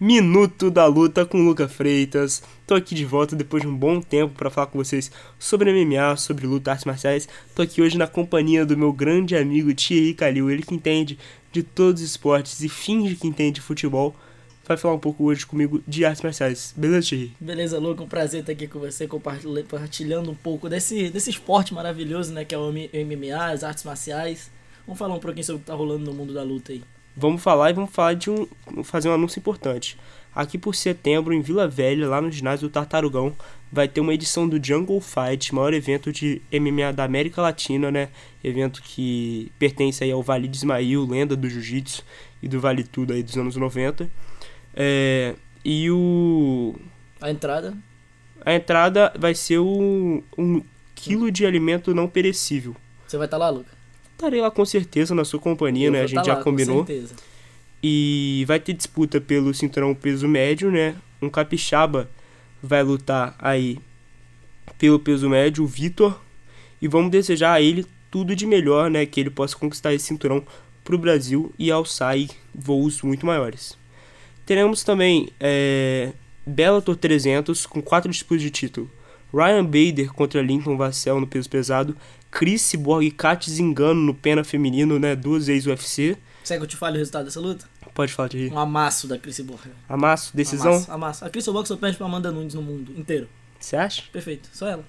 Minuto da Luta com Luca Freitas. Tô aqui de volta depois de um bom tempo para falar com vocês sobre MMA, sobre luta, artes marciais. Tô aqui hoje na companhia do meu grande amigo Thierry Calil, ele que entende de todos os esportes e finge que entende de futebol. Vai falar um pouco hoje comigo de artes marciais. Beleza, Thierry? Beleza, Luca, um prazer estar aqui com você, compartilhando um pouco desse, desse esporte maravilhoso, né, que é o MMA, as artes marciais. Vamos falar um pouquinho sobre o que tá rolando no mundo da luta aí vamos falar e vamos falar de um fazer um anúncio importante. Aqui por setembro, em Vila Velha, lá no ginásio do Tartarugão, vai ter uma edição do Jungle Fight, maior evento de MMA da América Latina, né? Evento que pertence aí ao Vale de Ismail, lenda do jiu-jitsu e do Vale Tudo aí dos anos 90. É, e o... A entrada? A entrada vai ser um, um quilo de alimento não perecível. Você vai estar tá lá, Luca? Estarei lá com certeza na sua companhia, Eu né? A tá gente já lá, combinou. Com certeza. E vai ter disputa pelo cinturão peso médio, né? Um capixaba vai lutar aí pelo peso médio, o Vitor. E vamos desejar a ele tudo de melhor, né? Que ele possa conquistar esse cinturão pro Brasil e alçar aí voos muito maiores. Teremos também é, Bellator 300 com quatro disputas de título. Ryan Bader contra Lincoln Vassell no peso pesado. Chris Cyborg e Kat Zingano no pena feminino, né? Duas ex-UFC. Quer que eu te fale o resultado dessa luta? Pode falar de Um amasso da Chris Cyborg. Amasso, decisão? Amasso, amasso. A Chris Cyborg só perde pra Amanda Nunes no mundo inteiro. Você acha? Perfeito, só ela.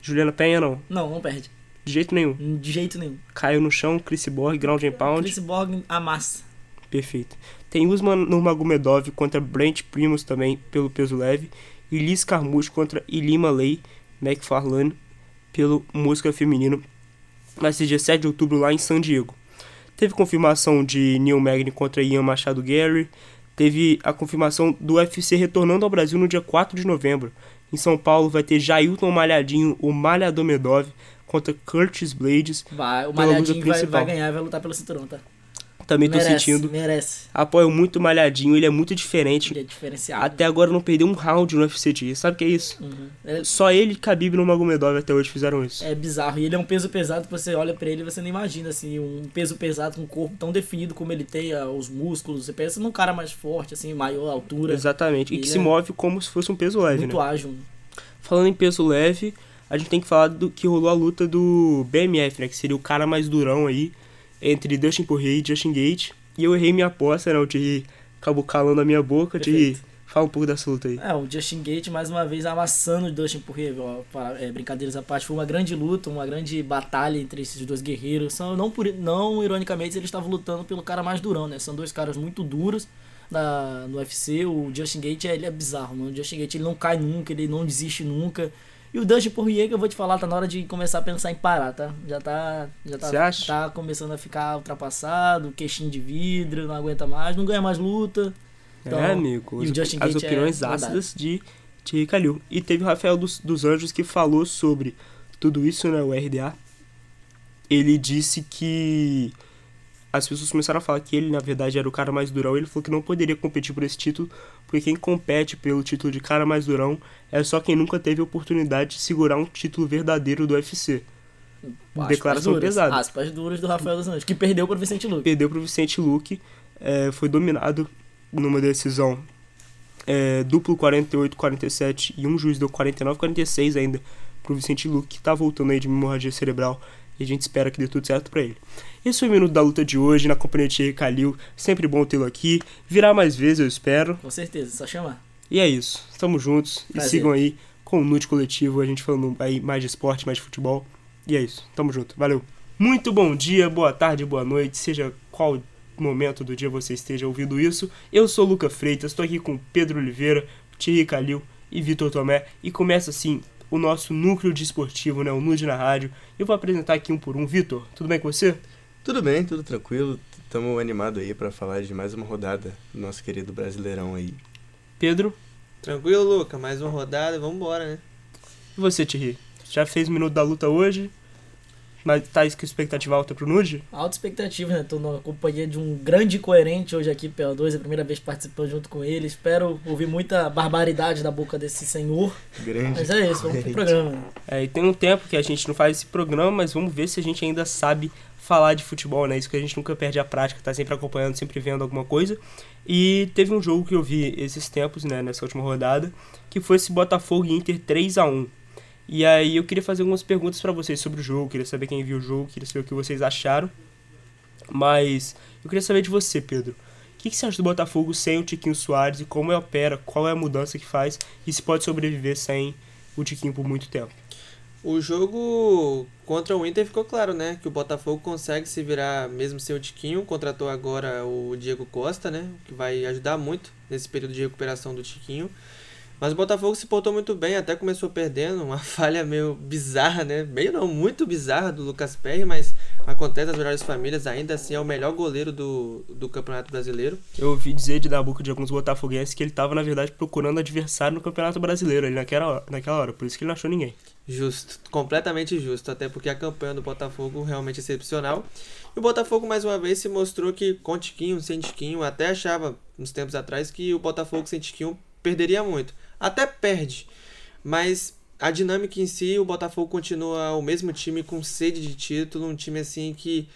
Juliana Penha não? Não, não perde. De jeito nenhum. De jeito nenhum. Caiu no chão, Chris Cyborg, ground and pound. Chris Cyborg amassa. Perfeito. Tem Usman Nurmagomedov contra Brent Primus também pelo peso leve. Liz Carmouche contra Ilima Lay McFarlane pelo música feminino. Vai ser dia 7 de outubro lá em San Diego. Teve confirmação de Neil Magny contra Ian Machado Gary. Teve a confirmação do UFC retornando ao Brasil no dia 4 de novembro. Em São Paulo vai ter Jailton Malhadinho, o Malhadomedov, contra Curtis Blades. Vai, o Malhadinho vai, vai ganhar e vai lutar pelo cinturão, tá? Também tô merece, sentindo. Merece. Apoio muito malhadinho, ele é muito diferente. Ele é diferenciado. Até agora não perdeu um round no UFC de Sabe o que é isso? Uhum. Ele... Só ele e Khabib no Magomedov até hoje fizeram isso. É bizarro. E ele é um peso pesado que você olha para ele e você não imagina, assim, um peso pesado com um corpo tão definido como ele tem, ah, os músculos. Você pensa num cara mais forte, assim, maior altura. Exatamente. E, e que é se move como se fosse um peso leve, muito né? ágil. Falando em peso leve, a gente tem que falar do que rolou a luta do BMF, né? Que seria o cara mais durão aí, entre Dustin Poirier e Justin Gate. E eu errei minha aposta, né? O Thierry acabou calando a minha boca. Thierry, fala um pouco dessa luta aí. É, o Justin Gate mais uma vez amassando o Dustin Poirier. É, brincadeiras à parte, foi uma grande luta, uma grande batalha entre esses dois guerreiros. São, não, por, não ironicamente, eles estavam lutando pelo cara mais durão, né? São dois caras muito duros na, no UFC. O Justin Gate ele é bizarro, mano. O Justin Gate ele não cai nunca, ele não desiste nunca. E o Dustin Poirier, que eu vou te falar, tá na hora de começar a pensar em parar, tá? Já tá. Já tá, Você acha? tá começando a ficar ultrapassado, queixinho de vidro, não aguenta mais, não ganha mais luta. Então, é, amigo. As, é opiniões verdade. ácidas de Thierry Calil. E teve o Rafael dos, dos Anjos que falou sobre tudo isso, né? O RDA. Ele disse que as pessoas começaram a falar que ele, na verdade, era o cara mais durão. Ele falou que não poderia competir por esse título, porque quem compete pelo título de cara mais durão é só quem nunca teve oportunidade de segurar um título verdadeiro do UFC. Aspas Declaração duras, pesada. Aspas duras do Rafael dos Anjos, que perdeu pro Vicente Luque. Perdeu pro Vicente Luque, é, foi dominado numa decisão é, duplo 48-47 e um juiz deu 49-46 ainda pro Vicente Luque, que tá voltando aí de hemorragia cerebral e a gente espera que dê tudo certo pra ele. Esse foi o Minuto da Luta de hoje, na companhia de Calil. Sempre bom tê-lo aqui. Virá mais vezes, eu espero. Com certeza, só chamar. E é isso. Estamos juntos. E Prazer. sigam aí com o Nute Coletivo, a gente falando aí mais de esporte, mais de futebol. E é isso. Tamo junto. Valeu. Muito bom dia, boa tarde, boa noite, seja qual momento do dia você esteja ouvindo isso. Eu sou o Luca Freitas, estou aqui com Pedro Oliveira, Thierry Calil e Vitor Tomé. E começa assim o nosso núcleo de esportivo, né? O Nude na Rádio. Eu vou apresentar aqui um por um. Vitor, tudo bem com você? Tudo bem, tudo tranquilo. Estamos animados aí para falar de mais uma rodada do nosso querido Brasileirão aí. Pedro, Tranquilo, Luca? Mais uma rodada, vamos embora, né? e você, Thierry? Já fez o Minuto da Luta hoje? Mas tá com expectativa alta pro Nude? Alta expectativa, né? Tô na companhia de um grande coerente hoje aqui pela 2, é a primeira vez participando junto com ele. Espero ouvir muita barbaridade da boca desse senhor. Grande. Mas é isso, vamos pro programa. né? É, e tem um tempo que a gente não faz esse programa, mas vamos ver se a gente ainda sabe falar de futebol, né? Isso que a gente nunca perde a prática, tá sempre acompanhando, sempre vendo alguma coisa. E teve um jogo que eu vi esses tempos, né, nessa última rodada, que foi esse Botafogo Inter 3 a 1 E aí eu queria fazer algumas perguntas pra vocês sobre o jogo, queria saber quem viu o jogo, queria saber o que vocês acharam. Mas eu queria saber de você, Pedro. O que, que você acha do Botafogo sem o Tiquinho Soares e como ele opera, qual é a mudança que faz e se pode sobreviver sem o Tiquinho por muito tempo? O jogo contra o Inter ficou claro, né? Que o Botafogo consegue se virar mesmo sem o Tiquinho. Contratou agora o Diego Costa, né? Que vai ajudar muito nesse período de recuperação do Tiquinho. Mas o Botafogo se portou muito bem, até começou perdendo. Uma falha meio bizarra, né? Meio não, muito bizarra do Lucas Perry, mas acontece nas melhores famílias. Ainda assim é o melhor goleiro do, do Campeonato Brasileiro. Eu ouvi dizer de da boca de alguns botafoguenses que ele tava, na verdade, procurando adversário no Campeonato Brasileiro ali naquela hora, naquela hora, por isso que ele não achou ninguém. Justo, completamente justo, até porque a campanha do Botafogo realmente é excepcional. E o Botafogo mais uma vez se mostrou que com Tiquinho, sem Tiquinho, até achava uns tempos atrás que o Botafogo sem Tiquinho perderia muito. Até perde, mas a dinâmica em si, o Botafogo continua o mesmo time com sede de título, um time assim que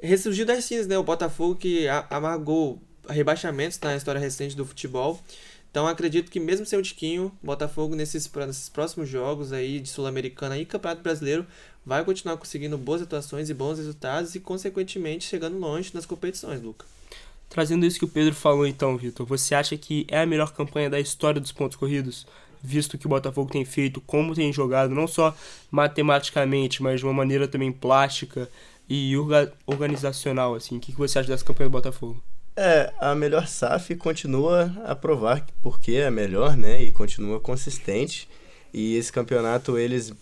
ressurgiu das cinzas, né? O Botafogo que amargou rebaixamentos na história recente do futebol. Então acredito que mesmo sem o Tiquinho, Botafogo nesses, nesses próximos jogos aí de Sul-Americana e Campeonato Brasileiro vai continuar conseguindo boas atuações e bons resultados e consequentemente chegando longe nas competições, Luca. Trazendo isso que o Pedro falou então, Vitor, você acha que é a melhor campanha da história dos pontos corridos? Visto que o Botafogo tem feito, como tem jogado, não só matematicamente, mas de uma maneira também plástica e orga- organizacional, assim. O que você acha dessa campanha do Botafogo? É, a melhor SAF continua a provar que- porque é melhor, né? E continua consistente. E esse campeonato eles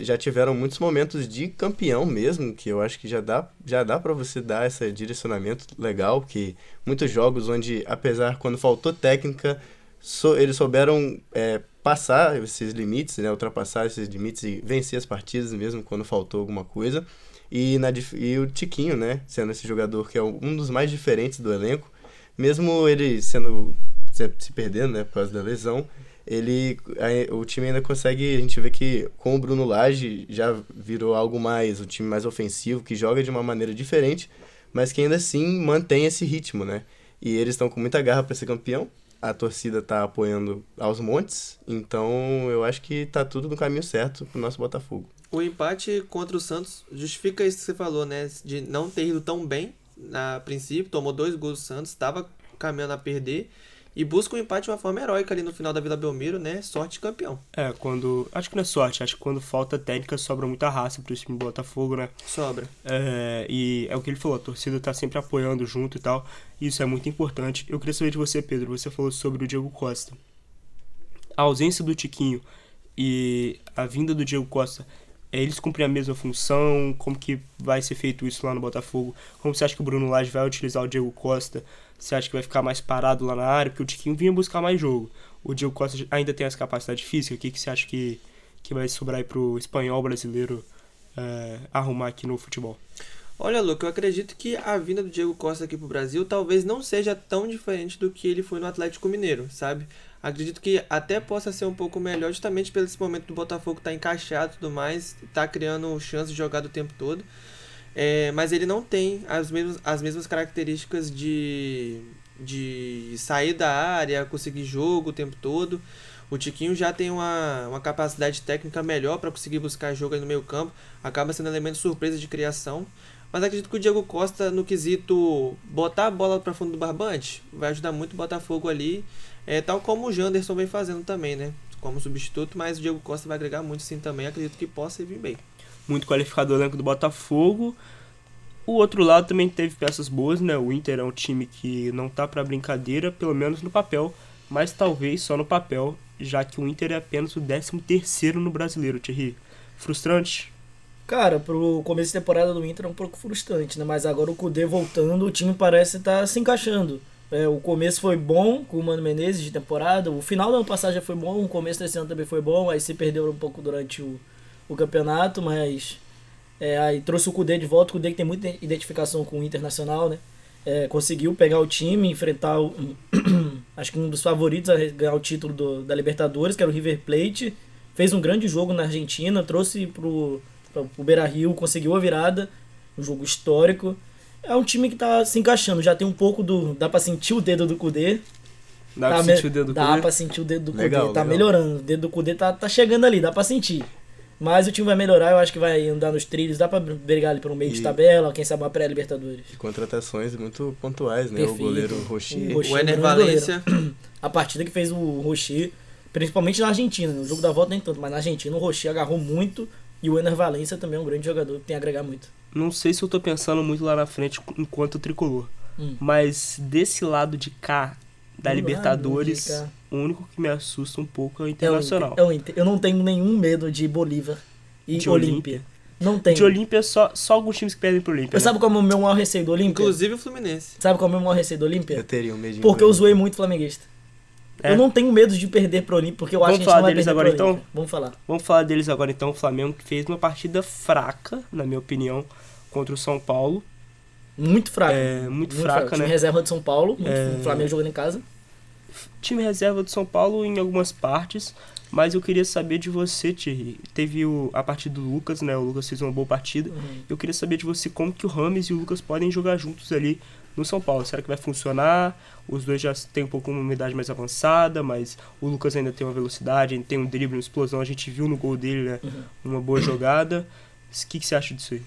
já tiveram muitos momentos de campeão mesmo, que eu acho que já dá, já dá para você dar esse direcionamento legal, que muitos jogos onde, apesar quando faltou técnica, so- eles souberam é, passar esses limites, né? Ultrapassar esses limites e vencer as partidas mesmo quando faltou alguma coisa. E, na, e o Tiquinho, né? Sendo esse jogador que é um dos mais diferentes do elenco, mesmo ele sendo se, se perdendo, né, por causa da lesão, ele a- o time ainda consegue, a gente vê que com o Bruno Lage já virou algo mais, o time mais ofensivo, que joga de uma maneira diferente, mas que ainda assim mantém esse ritmo, né? E eles estão com muita garra para ser campeão. A torcida tá apoiando aos montes, então eu acho que tá tudo no caminho certo pro nosso Botafogo. O empate contra o Santos justifica isso que você falou, né? De não ter ido tão bem a princípio, tomou dois gols do Santos, estava caminhando a perder e busca um empate de uma forma heróica ali no final da Vila Belmiro, né? Sorte campeão. É, quando. Acho que não é sorte, acho que quando falta técnica sobra muita raça pro time do Botafogo, né? Sobra. É, e é o que ele falou, a torcida tá sempre apoiando junto e tal. E isso é muito importante. Eu queria saber de você, Pedro. Você falou sobre o Diego Costa. A ausência do Tiquinho e a vinda do Diego Costa, é, eles cumprem a mesma função? Como que vai ser feito isso lá no Botafogo? Como você acha que o Bruno Lage vai utilizar o Diego Costa? Você acha que vai ficar mais parado lá na área? Porque o Tiquinho vinha buscar mais jogo. O Diego Costa ainda tem essa capacidade física? O que, que você acha que, que vai sobrar aí pro espanhol brasileiro é, arrumar aqui no futebol? Olha, Luca, eu acredito que a vinda do Diego Costa aqui pro Brasil talvez não seja tão diferente do que ele foi no Atlético Mineiro, sabe? Acredito que até possa ser um pouco melhor, justamente pelo esse momento do Botafogo tá encaixado e tudo mais, tá criando chance de jogar o tempo todo. É, mas ele não tem as mesmas, as mesmas características de, de sair da área, conseguir jogo o tempo todo. O Tiquinho já tem uma, uma capacidade técnica melhor para conseguir buscar jogo no meio campo, acaba sendo elemento surpresa de criação. Mas acredito que o Diego Costa, no quesito botar a bola para fundo do barbante, vai ajudar muito o Botafogo ali, é, tal como o Janderson vem fazendo também, né? Como substituto, mas o Diego Costa vai agregar muito sim também, acredito que possa vir bem. Muito qualificado o elenco do Botafogo. O outro lado também teve peças boas, né? O Inter é um time que não tá pra brincadeira, pelo menos no papel, mas talvez só no papel, já que o Inter é apenas o 13 terceiro no Brasileiro, Thierry. Frustrante? Cara, pro começo de temporada do Inter é um pouco frustrante, né? Mas agora o Kudê voltando, o time parece estar se encaixando. É, o começo foi bom com o Mano Menezes de temporada, o final do ano passado já foi bom, o começo desse ano também foi bom, aí se perdeu um pouco durante o, o campeonato, mas É, aí trouxe o Kudê de volta, o Kudê que tem muita identificação com o Internacional, né? É, conseguiu pegar o time, enfrentar o, acho que um dos favoritos a ganhar o título do- da Libertadores, que era o River Plate. Fez um grande jogo na Argentina, trouxe pro, pro, pro Beira Rio, conseguiu a virada, um jogo histórico. É um time que tá se encaixando, já tem um pouco do. dá pra sentir o dedo do Kudê. Dá tá pra sentir o dedo do Dá Kudê? pra sentir o dedo do Legal, Kudê, tá legal. melhorando. O dedo do Kudê tá, tá chegando ali, dá pra sentir. Mas o time vai melhorar, eu acho que vai andar nos trilhos, dá pra brigar ali pelo meio de E- tabela, quem sabe uma pré-Libertadores. E contratações muito pontuais, né? Perfeito. O goleiro Rocher. O. O Ener grande goleiro. Valência. A partida que fez o Rocher, principalmente na Argentina, no jogo da volta nem tanto, mas na Argentina o Rocher agarrou muito e o Ener Valência também é um grande jogador que tem a agregar muito. Não sei se eu tô pensando muito lá na frente enquanto tricolor. Hum. Mas desse lado de cá, da Do Libertadores, lado de cá. O único que me assusta um pouco é o É o Internacional. Inter- é o Inter. Eu não tenho nenhum medo de Bolívar e De Olímpia. Não tenho. De Olímpia, só, só alguns times que perdem pro Olímpia. Né? sabe qual é o meu maior receio do Olímpia? Inclusive o Fluminense. Sabe qual é o meu maior receio do Eu Olímpia? teria um medinho. Porque eu zoei muito flamenguista. É. Eu não tenho medo de perder pro Olímpia, porque eu acho Vamos que a gente falar não vai deles perder agora, pro então? Vamos falar. Vamos falar deles agora então. O Flamengo que fez uma partida fraca, na minha opinião, contra o São Paulo. Muito fraco. É, muito fraca, Time né? reserva de São Paulo, muito- É. o Flamengo jogando em casa. Time reserva do São Paulo em algumas partes, mas eu queria saber de você, Thierry. Teve o, a partida do Lucas, né? O Lucas fez uma boa partida. Uhum. Eu queria saber de você como que o Rames e o Lucas podem jogar juntos ali no São Paulo. Será que vai funcionar? Os dois já têm um pouco uma idade mais avançada, mas o Lucas ainda tem uma velocidade, ainda tem um drible, uma explosão. A gente viu no gol dele, né? Uhum. Uma boa jogada. O que, que você acha disso aí?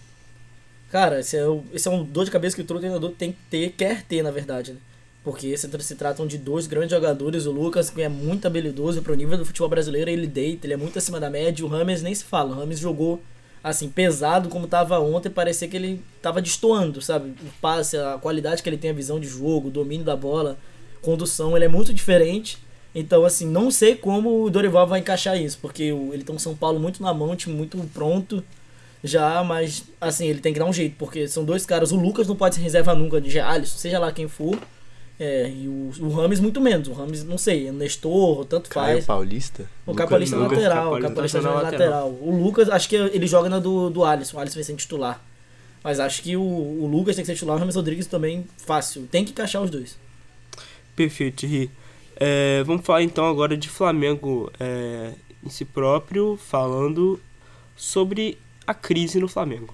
Cara, esse é, esse é um dor de cabeça que todo treinador tem que ter, quer ter, na verdade, né? Porque se, se tratam de dois grandes jogadores, o Lucas, que é muito habilidoso pro nível do futebol brasileiro, ele deita, ele é muito acima da média, o Rames nem se fala. O Rames jogou, assim, pesado como tava ontem, parecia que ele tava destoando, sabe? O passe, a qualidade que ele tem, a visão de jogo, o domínio da bola, condução, ele é muito diferente. Então, assim, não sei como o Dorival vai encaixar isso, porque o- ele tem um São Paulo muito na mão, time muito pronto já, mas assim, ele tem que dar um jeito, porque são dois caras. O Lucas não pode ser reserva nunca de Alisson, seja lá quem for. É, e o, o Rames muito menos. O Rames, não sei, é Nestor, tanto Caio faz. Paulista. O Lucas Capalista é Lucas. lateral, o Capalista tá na joga lateral. lateral. O Lucas, acho que ele joga na do, do Alisson. O Alisson vai ser titular. Mas acho que o, o Lucas tem que ser titular, o Rames Rodrigues também fácil. Tem que encaixar os dois. Perfeito, Thierry. É, vamos falar então agora de Flamengo é, em si próprio, falando sobre a crise no Flamengo.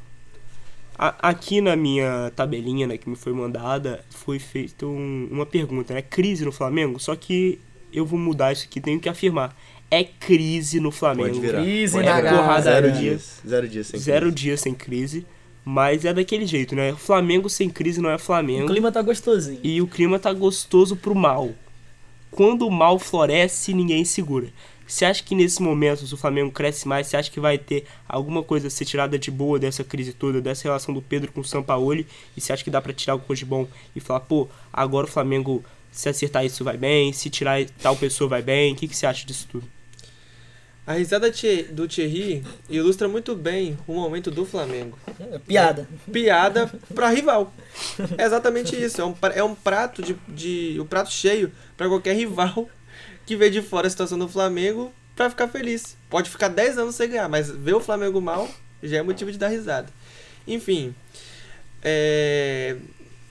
A- aqui na minha tabelinha né, que me foi mandada, foi feita um- uma pergunta, né? Crise no Flamengo? Só que eu vou mudar isso aqui, tenho que afirmar. É crise no Flamengo. Pode virar. Crise Pode na virar. garra. Zero Zero dias. Zero dias sem Zero crise. dias sem crise, mas é daquele jeito, né? Flamengo sem crise não é O Flamengo. clima tá gostosinho. E o clima tá gostoso pro mal. Quando o mal floresce, ninguém segura. Você acha que nesses momentos o Flamengo cresce mais? Você acha que vai ter alguma coisa a ser tirada de boa dessa crise toda, dessa relação do Pedro com o Sampaoli? E você acha que dá pra tirar alguma coisa de bom e falar, pô, agora o Flamengo, se acertar isso vai bem, se tirar tal pessoa vai bem? O que, que você acha disso tudo? A risada do Thierry ilustra muito bem o momento do Flamengo. É piada. Piada pra rival. É exatamente isso. É um, é um prato de, de. um prato cheio pra qualquer rival que vê de fora a situação do Flamengo pra ficar feliz. Pode ficar 10 anos sem ganhar, mas ver o Flamengo mal já é motivo de dar risada. Enfim. é,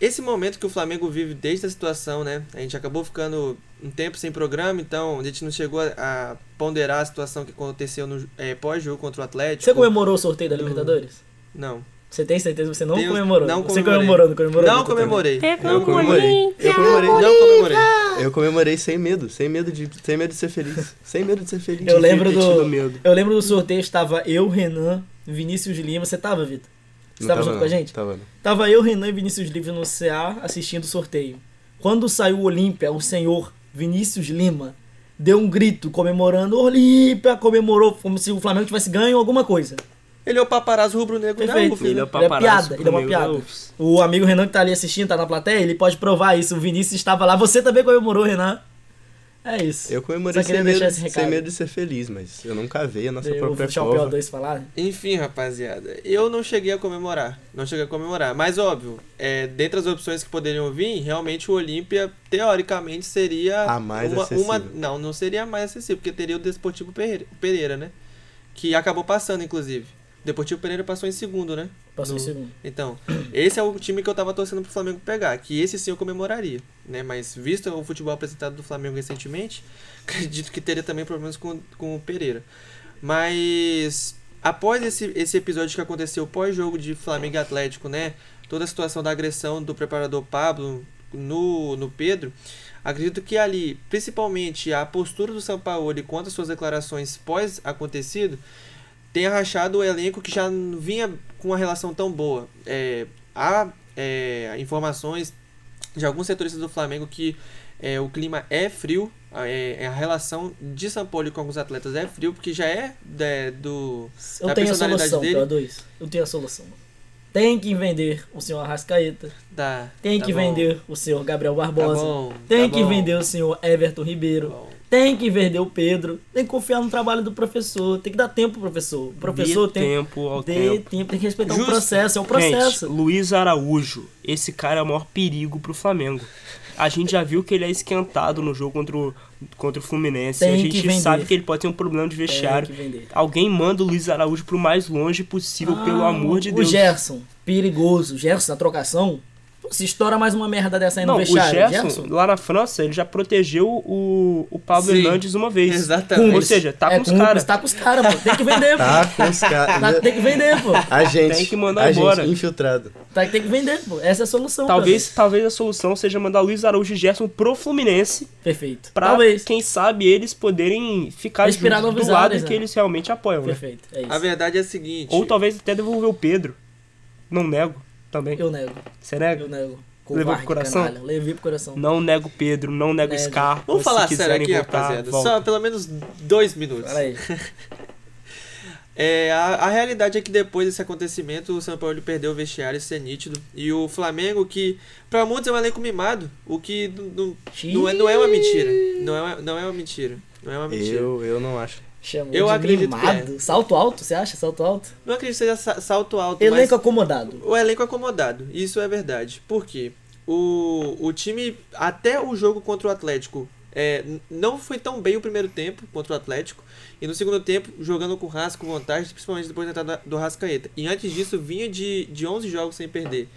Esse momento que o Flamengo vive desde a situação, né? A gente acabou ficando um tempo sem programa, então a gente não chegou a, ponderar a situação que aconteceu no é, pós-jogo contra o Atlético. Você comemorou o sorteio da Do- Libertadores? Não. Você tem certeza que você não comemorou? não Você comemorei. comemorou, não comemorou? Não comemorei. Eu comemorei. Eu comemorei. Não comemorei. Eu comemorei sem medo, sem medo de, sem medo de ser feliz. Sem medo de ser feliz. Eu lembro do. medo. Eu lembro do sorteio, estava eu, Renan, Vinícius Lima. Você tava, Vitor? Você Não tava tava junto não, com a gente? Tava não. Tava eu, Renan e Vinícius Lima no CA assistindo o sorteio. Quando saiu o Olímpia, o senhor Vinícius Lima deu um grito comemorando Olímpia, comemorou como se o Flamengo tivesse ganho alguma coisa. Ele é o paparazzo rubro-negro da Perfeito. UF. Ele é né? o Ele é paparazzo piada, ele é uma piada. O amigo Renan que tá ali assistindo, tá na plateia, ele pode provar isso. O Vinícius estava lá. Você também comemorou, Renan? É isso. Eu comemorei Só queria sem medo, deixar esse recado. sem medo de ser feliz, mas eu não cavei a nossa Eu própria deixar o cova. PO2 falar. Enfim, rapaziada, eu não cheguei a comemorar. Não cheguei a comemorar. Mas óbvio, é, dentre as opções que poderiam vir, realmente o Olímpia, teoricamente, seria. A mais uma, acessível. uma- Não, não seria a mais acessível, porque teria o Desportivo Pereira, Pereira, né? Que acabou passando, inclusive. Deportivo Pereira passou em segundo, né? Passou em No- segundo. Então, esse é o time que eu tava torcendo pro Flamengo pegar, que esse sim eu comemoraria, né? Mas visto o futebol apresentado do Flamengo recentemente, acredito que teria também problemas com, com o Pereira. Mas após esse, esse episódio que aconteceu pós-jogo de Flamengo e Atlético, né? Toda a situação da agressão do preparador Pablo no, no Pedro, acredito que ali, principalmente a postura do São Paulo quanto às suas declarações pós-acontecido, tenha rachado o elenco que já vinha com uma relação tão boa. É, há é, informações de alguns setoristas do Flamengo que é, o clima é frio, é, a relação de São Paulo com alguns atletas é frio, porque já é é, do. Eu Da tenho a personalidade solução, dele? P2. Eu tenho a solução. Tem que vender o senhor Arrascaeta. Da, Tem tá que bom, vender o senhor Gabriel Tá Barbosa. bom, tem tá que bom, vender o senhor Everton tá Ribeiro. Tem que vender o Pedro. Tem que confiar no trabalho do professor. Tem que dar tempo pro professor. O professor Dê tem tempo ao Dê tempo. tempo. Tem que respeitar o processo. É um processo. Gente, Luiz Araújo, esse cara é o maior perigo pro Flamengo. A gente já viu que ele é esquentado no jogo contra o, contra o Fluminense. Tem a gente sabe que ele pode ter um problema de vestiário. Alguém manda o Luiz Araújo pro mais longe possível, pelo Ah, amor de o Deus. Gerson, perigoso. O Gerson, na trocação. Se estoura mais uma merda dessa aí no Não, o vestiário. Gerson, lá na França, ele já protegeu o, o Pablo Sim, Hernandes uma vez. Exatamente. Ou seja, tá é com os caras. Tá com os caras, pô. Tem que vender, Tá pô. com os caras. Tá- tem que vender, pô. A gente. Tem que mandar a embora. gente infiltrado. Tá, tem que vender, pô. Essa é a solução. Talvez, talvez a solução seja mandar Luiz Araújo e Gerson pro Fluminense Perfeito. pra, Talvez. quem sabe, eles poderem ficar Respirar juntos do lado ares, que né? eles realmente apoiam, né? Perfeito. É isso. A verdade é a seguinte. Ou talvez até devolver o Pedro. Não nego também. Eu nego. Você nega? Eu nego. Levou Covarde, pro coração? canalha. Levei pro coração. Não nego Pedro, não nego Nego. Scarpa. Vamos se falar sério aqui, voltar, rapaziada. volta. Só pelo menos dois minutos. Fala aí. É, a, a realidade é que depois desse acontecimento, o São Paulo perdeu o vestiário, isso é nítido. E o Flamengo, que pra muitos é um elenco mimado, o que não, não, não é, não é uma mentira. Não é, uma- não é uma mentira. Não é uma mentira. Eu, eu não acho. Chamou Eu de acredito que mimado. Salto alto, você acha? Salto alto? Não acredito que seja sa- salto alto, Elenco acomodado. o elenco acomodado. Isso é verdade. Por quê? O, o time, até o jogo contra o Atlético, é, não foi tão bem o primeiro tempo contra o Atlético. E no segundo tempo, jogando com o Rasco com vontade, principalmente depois da entrada do Rascaeta. E antes disso, vinha de, de 11 jogos sem perder.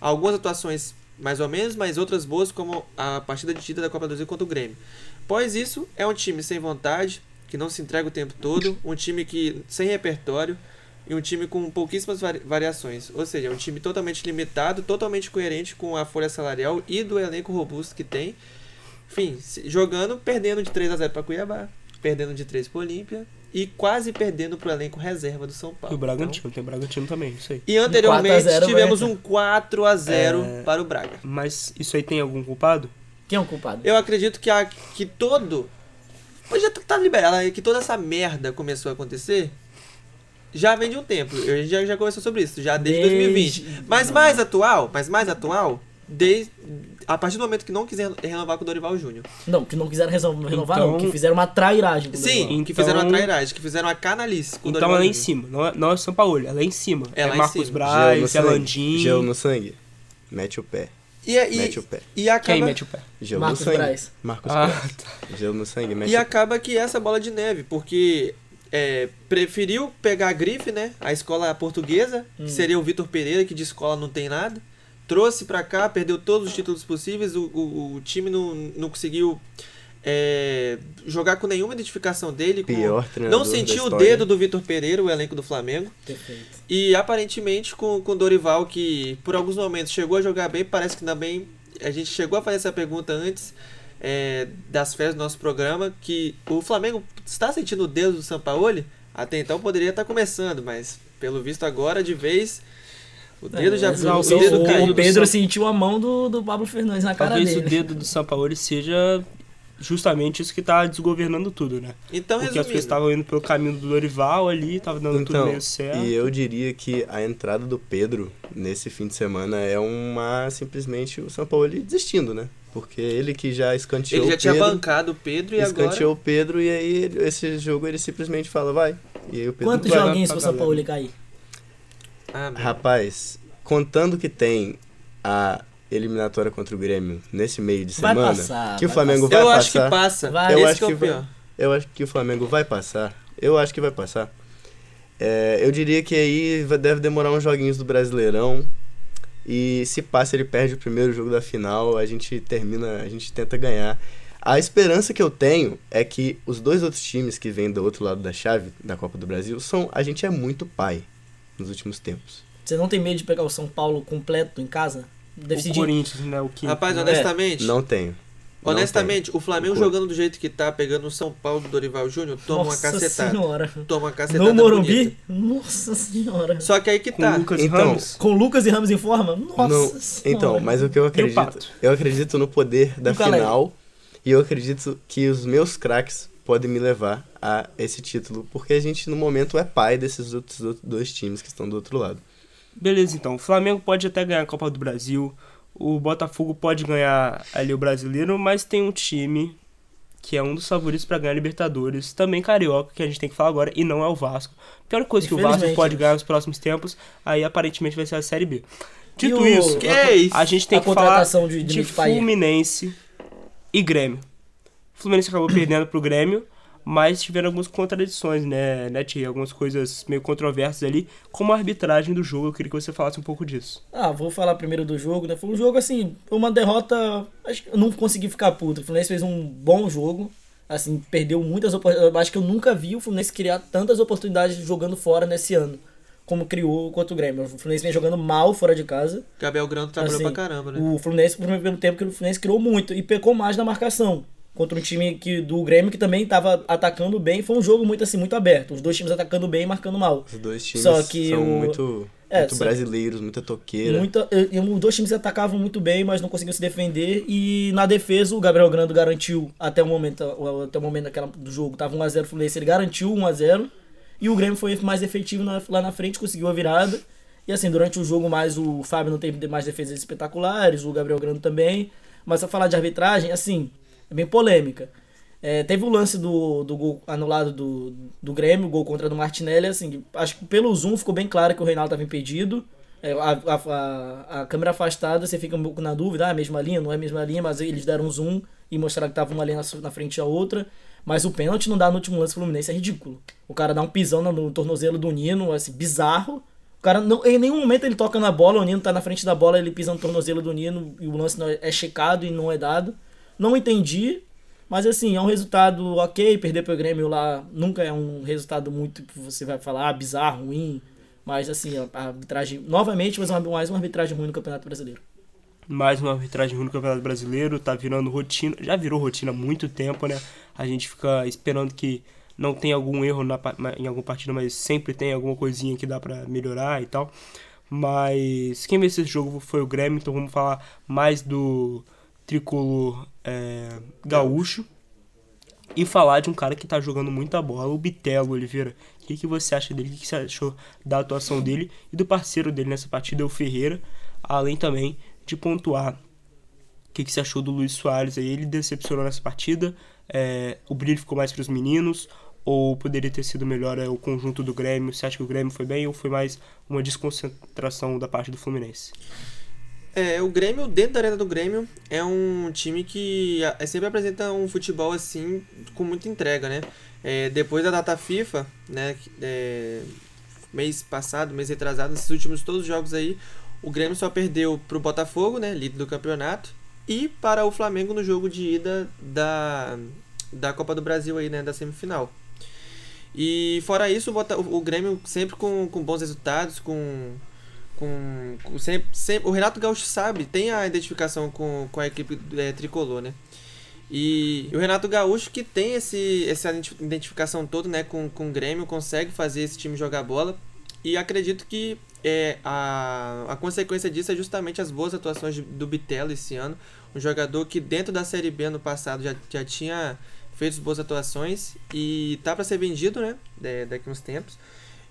Algumas atuações mais ou menos, mas outras boas, como a partida de título da Copa do Brasil contra o Grêmio. Após isso, é um time sem vontade, que não se entrega o tempo todo, um time que sem repertório e um time com pouquíssimas vari- variações. Ou seja, é um time totalmente limitado, totalmente coerente com a folha salarial e do elenco robusto que tem. Enfim, jogando, perdendo de 3 a 0 para Cuiabá, perdendo de 3 para Olímpia e quase perdendo para o elenco reserva do São E Paulo. o Bragantino, tem o Bragantino também, isso aí. Então, e anteriormente 4 a 0 tivemos um 4 a 0 É. para o Braga. Mas isso aí tem algum culpado? Quem é o culpado? Eu acredito que, a, que todo. Pois já tá, liberado, que toda essa merda começou a acontecer. Já vem de um tempo. A gente já, já conversou sobre isso, já desde, Desde- 2020. Mas mais atual, mas mais atual, desde. A partir do momento que não quiser renovar com o Dorival Júnior. Não, que não quiseram renovar, não. Então- Que fizeram uma trairagem. com o Sim, Dorival. que Então- fizeram uma trairagem, que fizeram uma canalice com o então Dorival é lá em cima, não é, não é São Paulo, é lá em cima. É É, lá em Marcos cima. Gelo no Braz, é. Landim. Gelo no sangue. Mete o pé. E, e, Mete o pé. e acaba, Quem mete o pé? Gelo Marcos no sangue. Braz. Marcos Ah, Braz. Gelo no sangue, mete E o acaba que essa bola de neve, porque é, preferiu pegar a grife, né? A escola portuguesa, Hum. que seria o Vitor Pereira, que de escola não tem nada. Trouxe pra cá, perdeu todos os títulos possíveis, o, o, o time não, não conseguiu é, jogar com nenhuma identificação dele. com- Pior não sentiu o dedo do Vitor Pereira, o elenco do Flamengo. Perfeito. E aparentemente com com o Dorival, que por alguns momentos chegou a jogar bem, parece que também. A gente chegou a fazer essa pergunta antes é, das férias do nosso programa, que o Flamengo está sentindo o dedo do Sampaoli? Até então poderia estar começando, mas pelo visto agora, de vez, o dedo já É, Mas o, o, dedo o- caiu. o Pedro do sentiu a mão do, do Pablo Fernandes na cara Talvez dele. o dedo do São Paulo seja justamente isso que tá desgovernando tudo, né? Então, Porque as pessoas resumindo, estavam indo pelo caminho do Dorival ali, tava dando tudo Então, meio certo. e eu diria que a entrada do Pedro nesse fim de semana é uma simplesmente o São Paulo desistindo, né? Porque ele que já escanteou ele já tinha Pedro, bancado o Pedro e agora. escanteou o Pedro e aí ele- esse jogo ele simplesmente fala, vai. E aí o Pedro Quantos joguinhos pra pro São. Paulo cair? Ah. Rapaz, contando que tem a eliminatória contra o Grêmio nesse meio de Vai semana, passar, que o vai Flamengo passar. vai eu passar. acho que passa. Vai. Eu acho que é o vai. pior. Eu acho que o Flamengo vai passar. Eu acho que vai passar. É, eu diria que aí vai- deve demorar uns joguinhos do Brasileirão. E se passa, ele perde o primeiro jogo da final, a gente termina, a gente tenta ganhar. A esperança que eu tenho é que os dois outros times que vêm do outro lado da chave da Copa do Brasil são. A gente é muito pai nos últimos tempos. Você não tem medo de pegar o São Paulo completo em casa? O Decidir. Corinthians, né? O que Rapaz, É. honestamente, Não tenho. Não honestamente, o Flamengo O jogando do jeito que tá, pegando o São Paulo do Dorival Júnior, toma Nossa uma cacetada. senhora. Toma uma cacetada No Morumbi? bonita. Nossa senhora. Só que aí que com tá. o Lucas Então, Ramos. Com Lucas e Ramos em forma? Nossa Não- senhora. então, mas o que eu acredito, eu acredito no poder da E o final e eu acredito que os meus craques podem me levar a esse título, porque a gente no momento é pai desses outros dois times que estão do outro lado. Beleza, então. O Flamengo pode até ganhar a Copa do Brasil. O Botafogo pode ganhar ali o brasileiro, mas tem um time que é um dos favoritos para ganhar a Libertadores, também carioca, que a gente tem que falar agora, e não é o Vasco. A pior coisa que o Vasco pode ganhar nos próximos tempos, aí aparentemente vai ser a Série B. Dito o- isso, Que é isso? a gente tem a que falar contratação de, de de. Fluminense e Grêmio. O Fluminense acabou perdendo pro Grêmio, mas tiveram algumas contradições, né, né? Algumas coisas meio controversas ali, como a arbitragem do jogo. Eu queria que você falasse um pouco disso. Ah, vou falar primeiro do jogo, né? Foi um jogo assim, foi uma derrota. Acho que eu não consegui ficar puto. O Fluminense fez um bom jogo. Assim, perdeu muitas oportunidades. Acho que eu nunca vi o Fluminense criar tantas oportunidades jogando fora nesse ano. Como criou contra o Grêmio. O Fluminense vem jogando mal fora de casa. Gabriel Grando trabalhou Assim, pra caramba, né? O Fluminense, por pelo tempo que o Fluminense criou muito e pecou mais na marcação. Contra um time que, do Grêmio que também estava atacando bem. Foi um jogo muito assim, muito aberto. Os dois times atacando bem e marcando mal. Os dois times Só que são o- muito, É, muito só- brasileiros, muita toqueira. Muita, os dois times atacavam muito bem, mas não conseguiam se defender. E na defesa, o Gabriel Grando garantiu até o momento, até o momento daquela, do jogo. Tava 1x0 o Fluminense, ele garantiu 1x0. E o Grêmio foi mais efetivo na- lá na frente, conseguiu a virada. E assim, durante o jogo, mais o Fábio não teve mais defesas espetaculares, o Gabriel Grando também. Mas a falar de arbitragem, assim, é bem polêmica. É, teve o lance do, do gol anulado do, do Grêmio, o gol contra do Martinelli, assim, acho que pelo zoom ficou bem claro que o Reinaldo estava impedido. É, a, a, a, câmera afastada, você fica um pouco na dúvida, ah, é a mesma linha, não é a mesma linha, mas eles deram um zoom e mostraram que tava uma linha na, na frente da outra. Mas o pênalti não dá no último lance Fluminense, é ridículo. O cara dá um pisão no, no tornozelo do Nino, assim, bizarro. O cara, não, em nenhum momento ele toca na bola, o Nino tá na frente da bola, ele pisa no tornozelo do Nino e o lance é, é checado e não é dado. Não entendi, mas assim, é um resultado ok, perder pro Grêmio lá nunca é um resultado muito que você vai falar, ah, bizarro, ruim. Mas assim, a arbitragem, novamente, mas mais uma arbitragem ruim no Campeonato Brasileiro. Mais uma arbitragem ruim no Campeonato Brasileiro, tá virando rotina, já virou rotina há muito tempo, né? A gente fica esperando que não tenha algum erro na, em alguma partida, mas sempre tem alguma coisinha que dá pra melhorar e tal. Mas quem venceu esse jogo foi o Grêmio, então vamos falar mais do tricolor é, gaúcho e falar de um cara que tá jogando muita bola, o Bitelo Oliveira. O que, que você acha dele? O que, que você achou da atuação dele e do parceiro dele nessa partida, o Ferreira? Além também de pontuar o que, que você achou do Luiz Soares aí? Ele decepcionou nessa partida? É, o brilho ficou mais para os meninos? Ou poderia ter sido melhor é, o conjunto do Grêmio? Você acha que o Grêmio foi bem ou foi mais uma desconcentração da parte do Fluminense? É, o Grêmio, dentro da arena do Grêmio, é um time que a- sempre apresenta um futebol assim, com muita entrega, né? É, depois da data FIFA, né, é, mês passado, mês retrasado, nesses últimos todos os jogos aí, o Grêmio só perdeu pro Botafogo, né, líder do campeonato, e para o Flamengo no jogo de ida da, da Copa do Brasil aí, né, da semifinal. E fora isso, o, Bota- o Grêmio sempre com, com bons resultados, com com, com sempre, sempre, o Renato Gaúcho sabe, tem a identificação com, com a equipe é, tricolor, né? E, o Renato Gaúcho que tem esse, essa identi- identificação toda, né, com, com o Grêmio, consegue fazer esse time jogar bola. E acredito que é, a, a consequência disso é justamente as boas atuações do Bitelo esse ano. Um jogador que dentro da Série B ano passado já, já tinha feito boas atuações e tá para ser vendido, né, da- daqui uns tempos.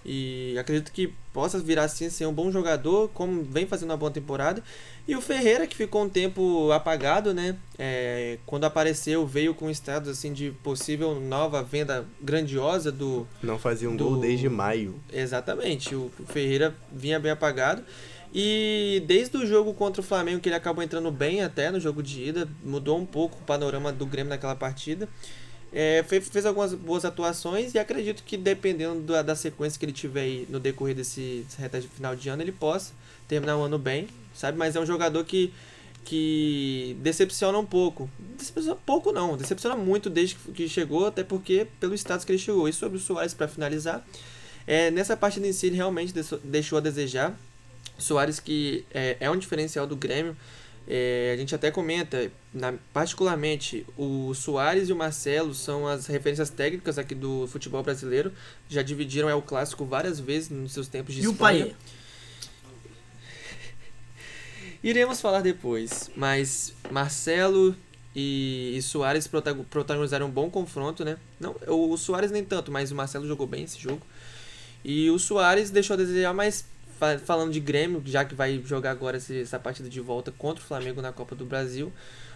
E acredito que possa virar assim ser um bom jogador, como vem fazendo uma boa temporada. E o Ferreira, que ficou um tempo apagado, né? É, quando apareceu, veio com status assim de possível nova venda grandiosa do. Não fazia um Do- gol desde maio. Exatamente, o Ferreira vinha bem apagado. E desde o jogo contra o Flamengo, que ele acabou entrando bem até no jogo de ida, mudou um pouco o panorama do Grêmio naquela partida. É, fe- fez algumas boas atuações e acredito que dependendo da, da sequência que ele tiver aí no decorrer desse, reta de final de ano, ele possa terminar o ano bem, sabe? Mas é um jogador que, que decepciona um pouco. Decepciona pouco não, decepciona muito desde que- chegou, até porque pelo status que ele chegou. E sobre o Soares, para finalizar, é, nessa partida em si ele realmente deixou a desejar. Soares que é, é um diferencial do Grêmio. É, a gente até comenta, na- particularmente, o Soares e o Marcelo são as referências técnicas aqui do futebol brasileiro. Já dividiram é o clássico várias vezes nos seus tempos de E o Espanha. Paê? Iremos falar depois, mas Marcelo e, e Soares protago- protagonizaram um bom confronto, né? Não, o, o Soares nem tanto, mas o Marcelo jogou bem esse jogo. E o Soares deixou a desejar, mas falando de Grêmio, já que vai jogar agora essa partida de volta contra o Flamengo na Copa do Brasil,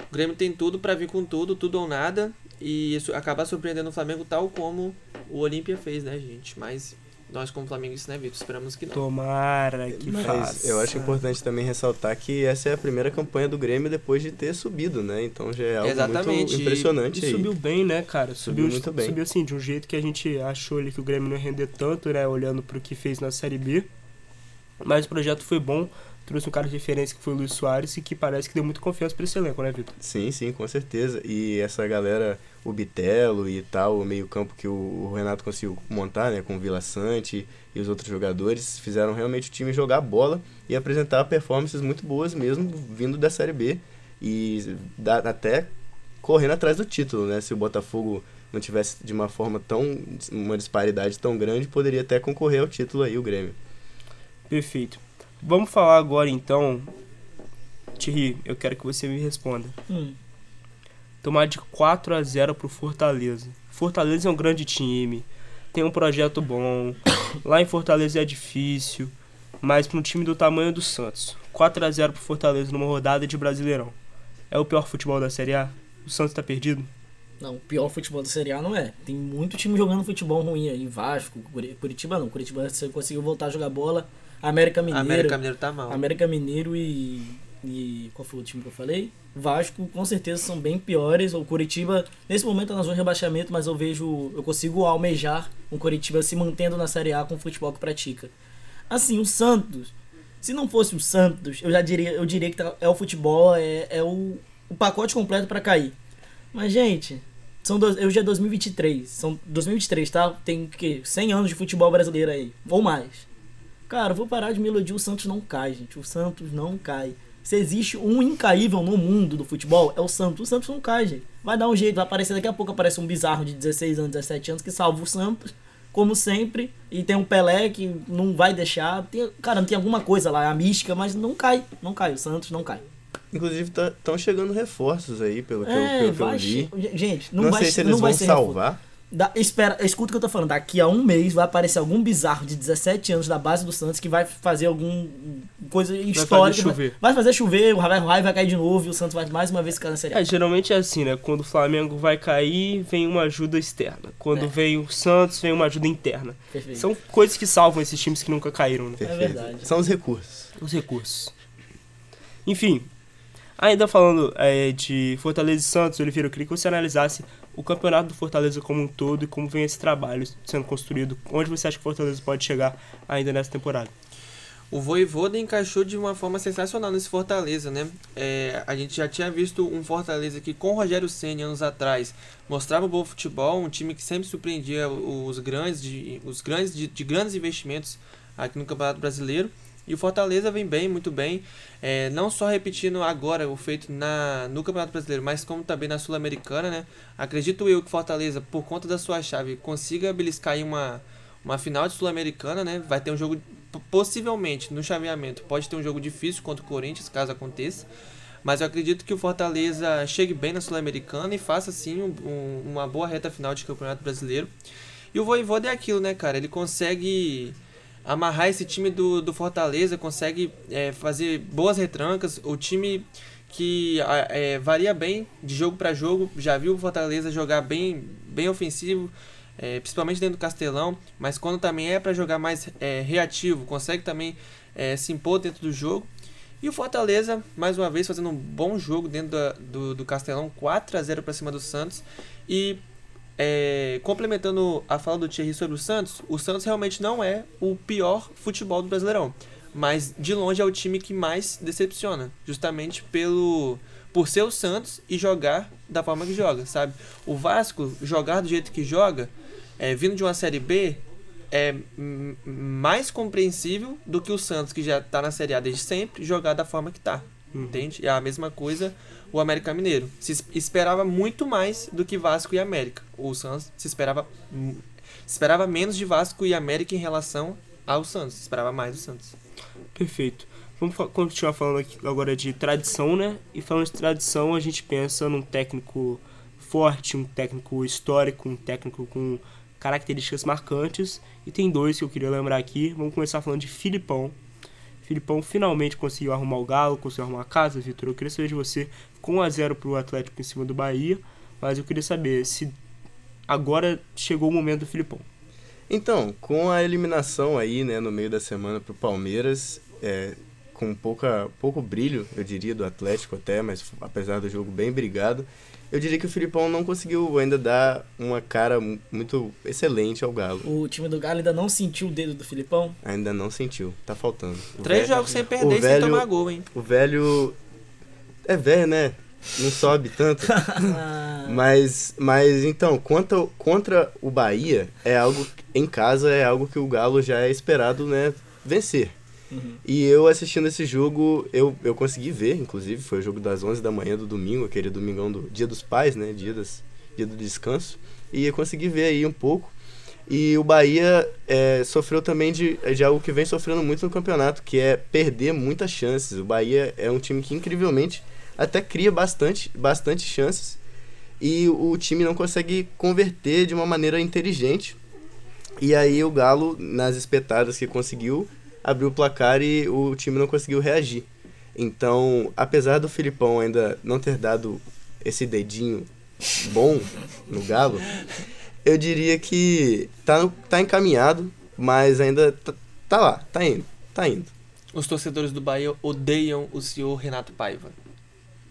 o Grêmio tem tudo pra vir com tudo, tudo ou nada, e isso acabar surpreendendo o Flamengo tal como o Olímpia fez, né, gente? Mas nós como flamenguistas, né, Vitor? Esperamos que não. Tomara que Mas faça. eu acho importante também ressaltar que essa é a primeira campanha do Grêmio depois de ter subido, né? Então já é algo Exatamente, muito impressionante E aí. subiu bem, né, cara? Subiu, Subiu muito bem. Subiu assim, de um jeito que a gente achou ali que o Grêmio não ia render tanto, né? Olhando pro que fez na Série B. Mas o projeto foi bom. Trouxe um cara de referência que foi o Luiz Soares e que parece que deu muita confiança pra esse elenco, né, Vitor? Sim, sim, com certeza. E essa galera, o Bitelo e tal, o meio-campo que o Renato conseguiu montar, né, com o Vila Sante e os outros jogadores, fizeram realmente o time jogar bola e apresentar performances muito boas mesmo, vindo da Série B e até correndo atrás do título, né? Se o Botafogo não tivesse de uma forma tão uma disparidade tão grande, poderia até concorrer ao título aí o Grêmio. Perfeito. Vamos falar agora então. Thierry, eu quero que você me responda. Hum. Tomar de 4 a 0 pro Fortaleza. Fortaleza é um grande time, tem um projeto bom. Lá em Fortaleza é difícil, mas para um time do tamanho do Santos, 4 a 0 pro Fortaleza numa rodada de Brasileirão. É o pior futebol da Série A? O Santos tá perdido? Não, o pior futebol da Série A não é. Tem muito time jogando futebol ruim aí. Vasco, Curi- Curitiba não. Curitiba você conseguiu voltar a jogar bola. América Mineiro. América Mineiro tá mal. América Mineiro e, e. Qual foi o time que eu falei? Vasco, com certeza, são bem piores. O Curitiba, nesse momento, tá na zona de rebaixamento, mas eu vejo. Eu consigo almejar um Curitiba se mantendo na Série A com o futebol que pratica. Assim, o Santos. Se não fosse o Santos, eu já diria, eu diria que tá- é o futebol, é, é o, o pacote completo pra cair. Mas, gente, são eu já é 2023. São 2023, tá? Tem o quê? 100 anos de futebol brasileiro aí. Ou mais. Cara, eu vou parar de me iludir, o Santos não cai, gente. O Santos não cai. Se existe um incaível no mundo do futebol, é o Santos. O Santos não cai, gente. Vai dar um jeito, vai aparecer daqui a pouco, aparece um bizarro de 16 anos, 17 anos que salva o Santos, como sempre. E tem um Pelé que não vai deixar. Tem, cara, tem alguma coisa lá, a mística, mas não cai. Não cai, o Santos não cai. Inclusive estão chegando reforços aí, pelo que eu, É, pelo que eu vai. vi. Gente, não, Não, vai sei se eles não vai vão salvar. Da- espera, escuta o que eu tô falando. Daqui a um mês vai aparecer algum bizarro de 17 anos da base do Santos que vai fazer algum coisa histórica. chover. Vai, fazer chover, o Ravel Rai vai cair de novo e o Santos vai mais uma vez ficar na série. É, geralmente é assim, né? Quando o Flamengo vai cair, vem uma ajuda externa. Quando É. vem o Santos, vem uma ajuda interna. Perfeito. São coisas que salvam esses times que nunca caíram, né? Perfeito. verdade. São os recursos. Os recursos. Enfim, ainda falando é, de Fortaleza e Santos, Oliveira, eu queria que você analisasse o campeonato do Fortaleza como um todo e como vem esse trabalho sendo construído. Onde você acha que o Fortaleza pode chegar ainda nessa temporada? O Voivoda encaixou de uma forma sensacional nesse Fortaleza, né? É, a gente já tinha visto um Fortaleza que com o Rogério Ceni anos atrás mostrava um bom futebol, um time que sempre surpreendia os grandes, de, os grandes de, de grandes investimentos aqui no Campeonato Brasileiro. E o Fortaleza vem bem, muito bem, é, não só repetindo agora o feito na, no Campeonato Brasileiro, mas como também na Sul-Americana, né? Acredito eu que Fortaleza, por conta da sua chave, consiga beliscar uma, uma final de Sul-Americana, né? Vai ter um jogo, possivelmente, no chaveamento, pode ter um jogo difícil contra o Corinthians, caso aconteça. Mas eu acredito que o Fortaleza chegue bem na Sul-Americana e faça, sim, um- um- uma boa reta final de Campeonato Brasileiro. E o Voivoda é aquilo, né, cara? Ele consegue amarrar esse time do, do Fortaleza, consegue é, fazer boas retrancas. O time que é, varia bem de jogo para jogo. Já viu o Fortaleza jogar bem, bem ofensivo, é, principalmente dentro do Castelão. Mas quando também é para jogar mais é, reativo, consegue também é, se impor dentro do jogo. E o Fortaleza, mais uma vez, fazendo um bom jogo dentro do, do Castelão, 4 a 0 para cima do Santos. E é, complementando a fala do Thierry sobre o Santos, o Santos realmente não é o pior futebol do Brasileirão. Mas de longe é o time que mais decepciona. Justamente pelo por ser o Santos e jogar da forma que joga, sabe? O Vasco jogar do jeito que joga, é, vindo de uma Série B, é mais compreensível do que o Santos, que já tá na Série A desde sempre, jogar da forma que tá. Entende? É a mesma coisa o América Mineiro. Se es- esperava muito mais do que Vasco e América. O Santos se esperava esperava menos de Vasco e América em relação ao Santos. Esperava mais do Santos. Perfeito. Vamos continuar falando aqui agora de tradição, né? E falando de tradição, a gente pensa num técnico forte, um técnico histórico, um técnico com características marcantes. E tem dois que eu queria lembrar aqui. Vamos começar falando de Filipão. Filipão finalmente conseguiu arrumar o Galo, conseguiu arrumar a casa, Vitor. Eu queria saber de você, com 1x0 pro Atlético em cima do Bahia. Mas eu queria saber se agora chegou o momento do Filipão. Então, com a eliminação aí, né, no meio da semana pro Palmeiras, é, com pouca, pouco brilho, eu diria, do Atlético até, mas apesar do jogo bem brigado, eu diria que o Filipão não conseguiu ainda dar uma cara mu- muito excelente ao Galo. O time do Galo ainda não sentiu o dedo do Filipão. Ainda não sentiu, tá faltando. O Três velho- jogos sem perder e sem tomar gol, hein? O velho é velho, né? Não sobe tanto. Mas, mas então, contra, contra o Bahia, é algo em casa é algo que o Galo já é esperado, né, vencer. Uhum. E eu assistindo esse jogo, eu, eu consegui ver, inclusive, foi o jogo das 11 da manhã do domingo, aquele domingão do Dia dos Pais, né, dia, das, dia do descanso. E eu consegui ver aí um pouco. E o Bahia é, sofreu também de, de algo que vem sofrendo muito no campeonato, que é perder muitas chances. O Bahia é um time que incrivelmente até cria bastante, bastante chances e o time não consegue converter de uma maneira inteligente. E aí o Galo, nas espetadas que conseguiu, abriu o placar e o time não conseguiu reagir. Então, apesar do Filipão ainda não ter dado esse dedinho bom no Galo, eu diria que tá, no- tá encaminhado, mas ainda tá, tá lá, tá indo, tá indo. Os torcedores do Bahia odeiam o senhor Renato Paiva.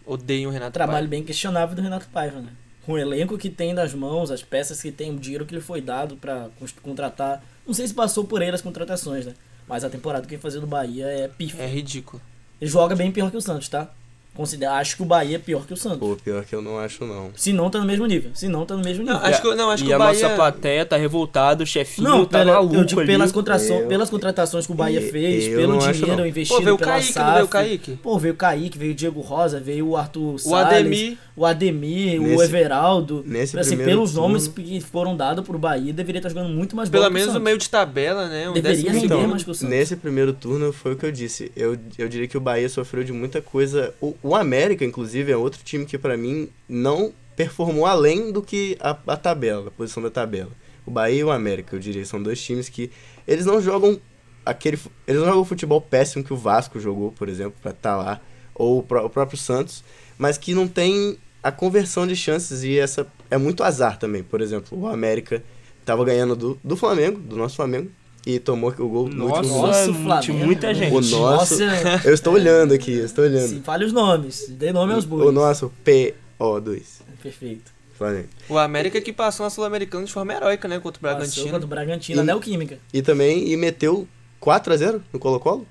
Odeiam o Renato trabalho Paiva. bem questionável do Renato Paiva, né? Com o elenco que tem nas mãos, as peças que tem, o dinheiro que lhe foi dado pra cons- contratar. Não sei se passou por ele as contratações, né? Mas a temporada que ele fazia do Bahia é pífia. É ridículo. Ele joga bem pior que o Santos, tá? Considera, acho que o Bahia é pior que o Santos. Pô, pior que eu não acho não. Se não, tá no mesmo nível. Se não, tá no mesmo nível. Não, acho que, não, acho e que a o Bahia... nossa plateia tá revoltada, o chefinho Não, tá pela, maluco eu digo ali. pelas, contração- Eu- pelas contratações que o Bahia eu- fez, eu pelo acho, dinheiro não. investido Pô, veio o pela Kaique, SAF. veio o Kaique? Pô, veio o Kaique, veio o Diego Rosa, veio o Arthur O Salles, Ademir. o Ademir, o Nesse- Everaldo. nesse assim, primeiro pelos turno- nomes que foram dados pro Bahia, deveria estar jogando muito mais Pelo menos o meio de tabela, né? Um Deveria render segundo. mais que o Santos. Nesse primeiro turno foi o que eu disse. Eu, eu diria que o Bahia sofreu de muita coisa. O, América, inclusive, é outro time que pra mim não performou além do que a, a tabela, a posição da tabela. O Bahia e o América, eu diria, são dois times que eles não jogam aquele eles não jogam futebol péssimo que o Vasco jogou, por exemplo, pra estar lá, ou o, pró- o próprio Santos, mas que não tem a conversão de chances e essa é muito azar também. Por exemplo, o América tava ganhando do, do Flamengo, do nosso Flamengo, e tomou o gol no Nossa, último Nossa, Flamengo. tinha muita gente. O nosso- Nossa, eu estou olhando aqui, eu estou olhando. sim, fale os nomes. Dê nome aos bois. O nosso PO2. Perfeito. Flamengo. O América que passou na Sul-Americana de forma heróica, né? Contra o Passou Bragantino. contra o Bragantino, E- Neoquímica. E também e meteu 4x0 no Colo-Colo?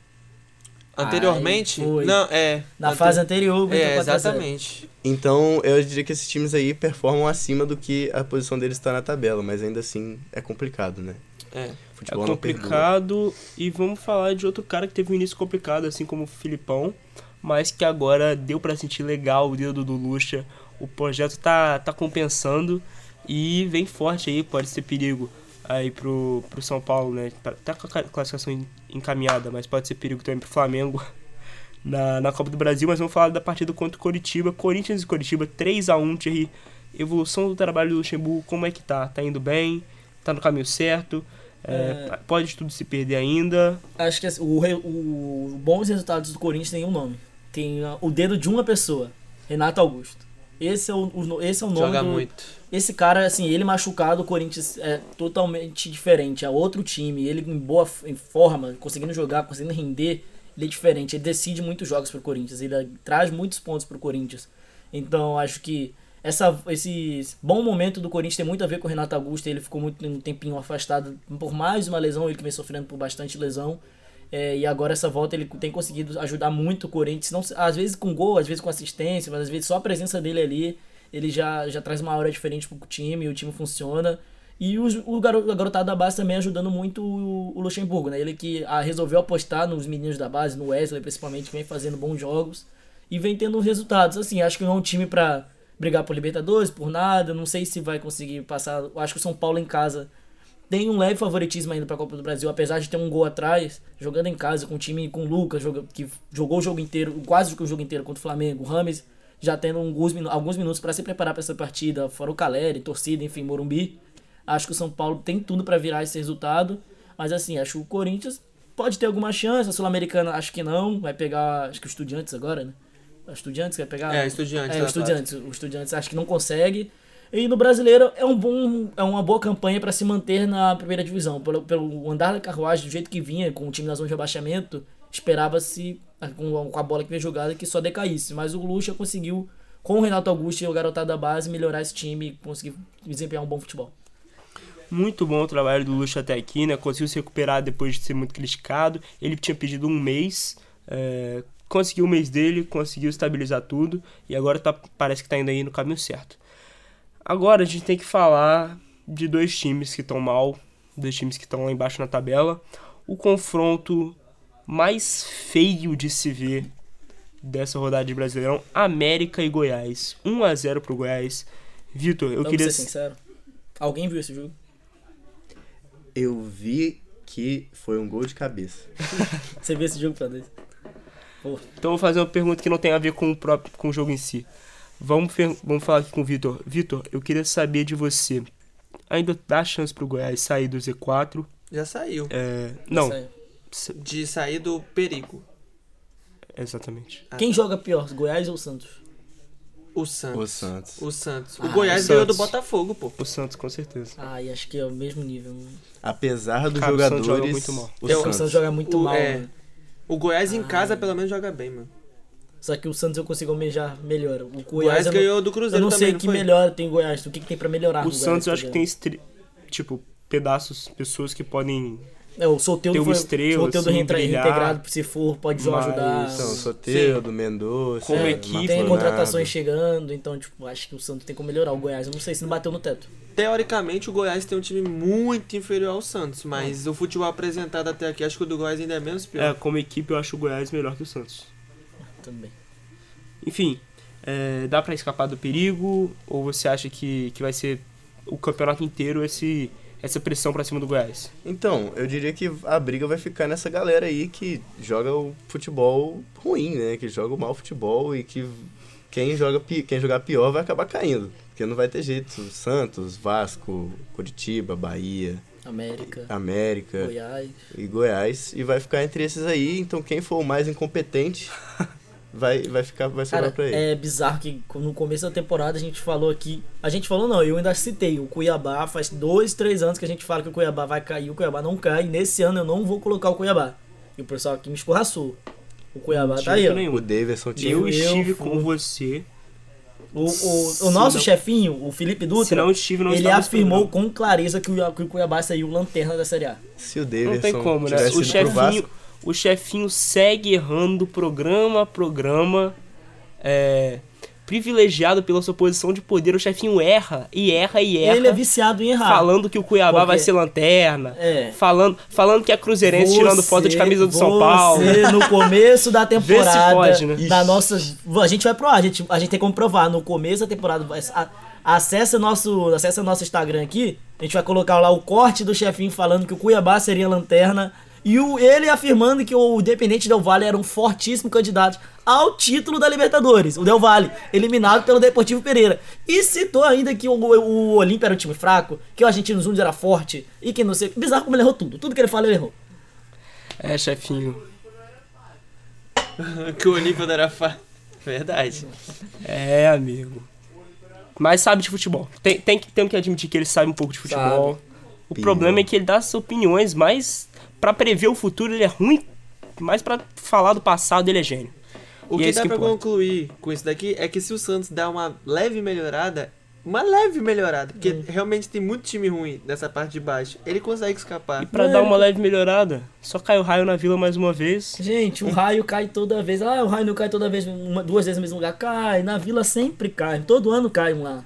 Anteriormente. Ai, foi. Não, é. Na ante- fase anterior, meteu É, 4 a 0. exatamente. Então eu diria que esses times aí performam acima do que a posição deles está na tabela, mas ainda assim é complicado, né? É. É Futebol perdoa. complicado. E vamos falar de outro cara que teve um início complicado, assim como o Filipão, mas que agora deu pra sentir legal o dedo do Lucha. O projeto tá, tá compensando e vem forte aí, pode ser perigo aí pro, pro São Paulo, né? Tá- Tá com a ca- classificação en- encaminhada, mas pode ser perigo também pro Flamengo na, na Copa do Brasil. Mas vamos falar da partida contra o Coritiba. Corinthians e Coritiba, 3 a 1 Thierry. Evolução do trabalho do Luxemburgo, como é que tá? Tá indo bem? Tá no caminho certo? É, Pode tudo se perder ainda. Acho que assim, o, o bons resultados do Corinthians tem um nome. Tem o dedo de uma pessoa, Renato Augusto. Esse é o, o esse é o nome Joga do, muito. Esse cara, assim, ele machucado, o Corinthians é totalmente diferente. É outro time. Ele em boa em forma, conseguindo jogar, conseguindo render, ele é diferente. Ele decide muitos jogos pro Corinthians. Ele traz muitos pontos pro Corinthians. Então, acho que essa, esse bom momento do Corinthians tem muito a ver com o Renato Augusto. Ele ficou muito um tempinho afastado por mais uma lesão, ele que vem sofrendo por bastante lesão. É, e agora essa volta ele tem conseguido ajudar muito o Corinthians, não, às vezes com gol, às vezes com assistência, mas às vezes só a presença dele ali, ele já, já traz uma hora diferente pro time, o time funciona. E o, o garo- a garotada da base também ajudando muito o, o Luxemburgo, né? Ele que ah, resolveu apostar nos meninos da base, no Wesley principalmente, que vem fazendo bons jogos e vem tendo resultados. Assim, acho que não é um time pra brigar por Libertadores, por nada. Não sei se vai conseguir passar. Acho que o São Paulo em casa tem um leve favoritismo ainda pra Copa do Brasil, apesar de ter um gol atrás, jogando em casa com um time com o Lucas, que jogou o jogo inteiro, quase o jogo inteiro contra o Flamengo, o Rames já tendo alguns, alguns minutos para se preparar para essa partida, fora o Caleri, torcida, enfim, Morumbi. Acho que o São Paulo tem tudo para virar esse resultado, mas assim, acho que o Corinthians pode ter alguma chance, a Sul-Americana acho que não, vai pegar, acho que o Estudiantes agora, né? Estudiantes vai pegar? É, Estudiantes É, o Estudiantes, o Estudiantes acho que não consegue. E no Brasileiro é um bom, é uma boa campanha para se manter na primeira divisão. Pelo, pelo andar da carruagem, do jeito que vinha, com o time na zona de abaixamento, esperava-se, ah, com, com a bola que veio jogada, que só decaísse. Mas o Lucha conseguiu, com o Renato Augusto e o garotado da base, melhorar esse time e conseguir desempenhar um bom futebol. Muito bom o trabalho do Luxo até aqui, né? Conseguiu se recuperar depois de ser muito criticado. Ele tinha pedido um mês, é, conseguiu o mês dele, conseguiu estabilizar tudo e agora tá, parece que tá indo aí no caminho certo. Agora a gente tem que falar de dois times que estão mal, dois times que estão lá embaixo na tabela. O confronto mais feio de se ver dessa rodada de Brasileirão, América e Goiás. 1 a 0 pro Goiás. Vitor, eu Vamos queria ser sincero. Alguém viu esse jogo? Eu vi que foi um gol de cabeça. Você viu esse jogo, Fernandes? Então eu vou fazer uma pergunta que não tem a ver com o próprio com o jogo em si. Vamos, vamos falar aqui com o Vitor. Vitor, eu queria saber de você. Ainda dá chance pro Goiás sair do Z4? Já saiu. É, não, Essa aí. s- De sair do perigo. exatamente. Quem joga pior, Goiás ou Santos? O Santos. O Santos. O Santos. O Ah, Goiás o ganhou do. Botafogo, pô. O Santos, com certeza. Ah, e acho que é o mesmo nível. Apesar dos Cara, o Santos jogadores. joga muito mal. O Eu- O Santos. Santos joga muito O- mal. é. né? O Goiás em Ah. casa pelo menos joga bem, mano. Só que o Santos eu consigo almejar melhor. O O Goiás, Goiás eu não- ganhou do Eu Cruzeiro não também, sei o que foi? melhor tem Goiás, o que, que tem pra melhorar. o no Santos eu Goiás, acho que tá tem, tipo, pedaços, pessoas que podem... É, o uma foi estrela, o Soteldo assim, reintegrado, se for, pode mas- ajudar. Então, Soteldo, Mendonça. Como É, equipe, tem Marconado. contratações chegando, então, tipo, acho que o Santos tem como melhorar. O Goiás, eu não sei se não bateu no teto. Teoricamente, o Goiás tem um time muito inferior ao Santos, mas o futebol apresentado até aqui, acho que o do Goiás ainda é menos pior. É, como equipe eu acho o Goiás melhor que o Santos. Também. Enfim, é, dá pra escapar do perigo? Ou você acha que, que vai ser o campeonato inteiro esse, essa pressão pra cima do Goiás? Então, eu diria que a briga vai ficar nessa galera aí que joga o futebol ruim, né? Que joga o mau futebol e que quem, joga, quem jogar pior vai acabar caindo. Porque não vai ter jeito. Santos, Vasco, Curitiba, Bahia, América, América Goiás. e Goiás. E vai ficar entre esses aí. Então quem for o mais incompetente vai, vai ficar vai sobrar Cara, pra ele. é bizarro que no começo da temporada a gente falou aqui. A gente falou não, eu ainda citei. O Cuiabá faz dois, três anos que a gente fala que o Cuiabá vai cair, o Cuiabá não cai. Nesse ano eu não vou colocar o Cuiabá. E o pessoal aqui me escorraçou. O Cuiabá tá aí, nenhum. O Davidson tinha. Eu Eu estive fui- com você. O, o, o nosso não- chefinho, o Felipe Dutra, Se não estive, não ele afirmou com clareza que o, que o Cuiabá saiu lanterna da Série A. Se o Davidson Não tem como, né? O chefinho, Vasco, o chefinho segue errando programa a programa. É, privilegiado pela sua posição de poder, o chefinho erra e erra e erra. Ele é viciado em errar. falando que o Cuiabá Porque- vai ser lanterna. É. Falando, falando que é cruzeirense tirando foto de camisa do São Paulo. Você, no começo da temporada, pode, né? da nossa, a gente vai provar, a gente, a gente tem como provar. No começo da temporada, vai- a- acessa nosso, acessa nosso Instagram aqui, a gente vai colocar lá o corte do chefinho falando que o Cuiabá seria lanterna e o, ele afirmando que o Independente Del Valle era um fortíssimo candidato ao título da Libertadores, o Del Valle, eliminado pelo Deportivo Pereira. E citou ainda que o, o Olímpia era um time fraco, que o Argentino Júnior era forte e que não sei. Bizarro como ele errou tudo. Tudo que ele fala, ele errou. É, chefinho. que o Olímpio não era fa... Verdade. É, amigo. Mas sabe de futebol. Tem, tem, que, tem que admitir que ele sabe um pouco de futebol. O Pior. problema é que ele dá as opiniões, mas pra prever o futuro ele é ruim, mas pra falar do passado ele é gênio. O E que é dá que pra importa. concluir com isso daqui é que se o Santos dá uma leve melhorada, uma leve melhorada, porque Hum. realmente tem muito time ruim nessa parte de baixo, ele consegue escapar. E pra dar uma leve melhorada, só cai o raio na vila mais uma vez. Gente, o raio cai toda vez. Ah, o raio não cai toda vez, uma, duas vezes no mesmo lugar. Cai, na vila sempre cai. Todo ano cai um lá.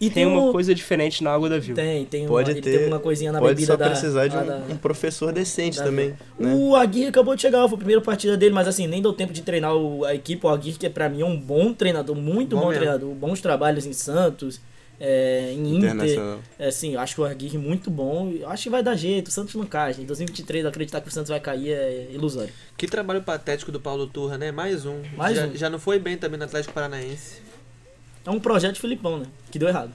E Tem uma um- coisa diferente na água da vila. Tem, tem uma, Pode ele ter. tem uma coisinha na pode bebida só da. precisar de um, da- um professor decente também. Né? O Aguirre acabou de chegar, foi a primeira partida dele, mas assim, nem deu tempo de treinar o- a equipe. O Aguirre, que pra mim é um bom treinador, muito Bom bom, treinador. Bons trabalhos em Santos, é, em Inter. É, assim, acho que o Aguirre muito bom. Acho que vai dar jeito, o Santos não cai. gente. Em 2023, acreditar que o Santos vai cair é ilusório. Que trabalho patético do Paulo Turra, né? Mais um. Mais já, um. já não foi bem também no Atlético Paranaense. É um projeto de Filipão, né? Que deu errado.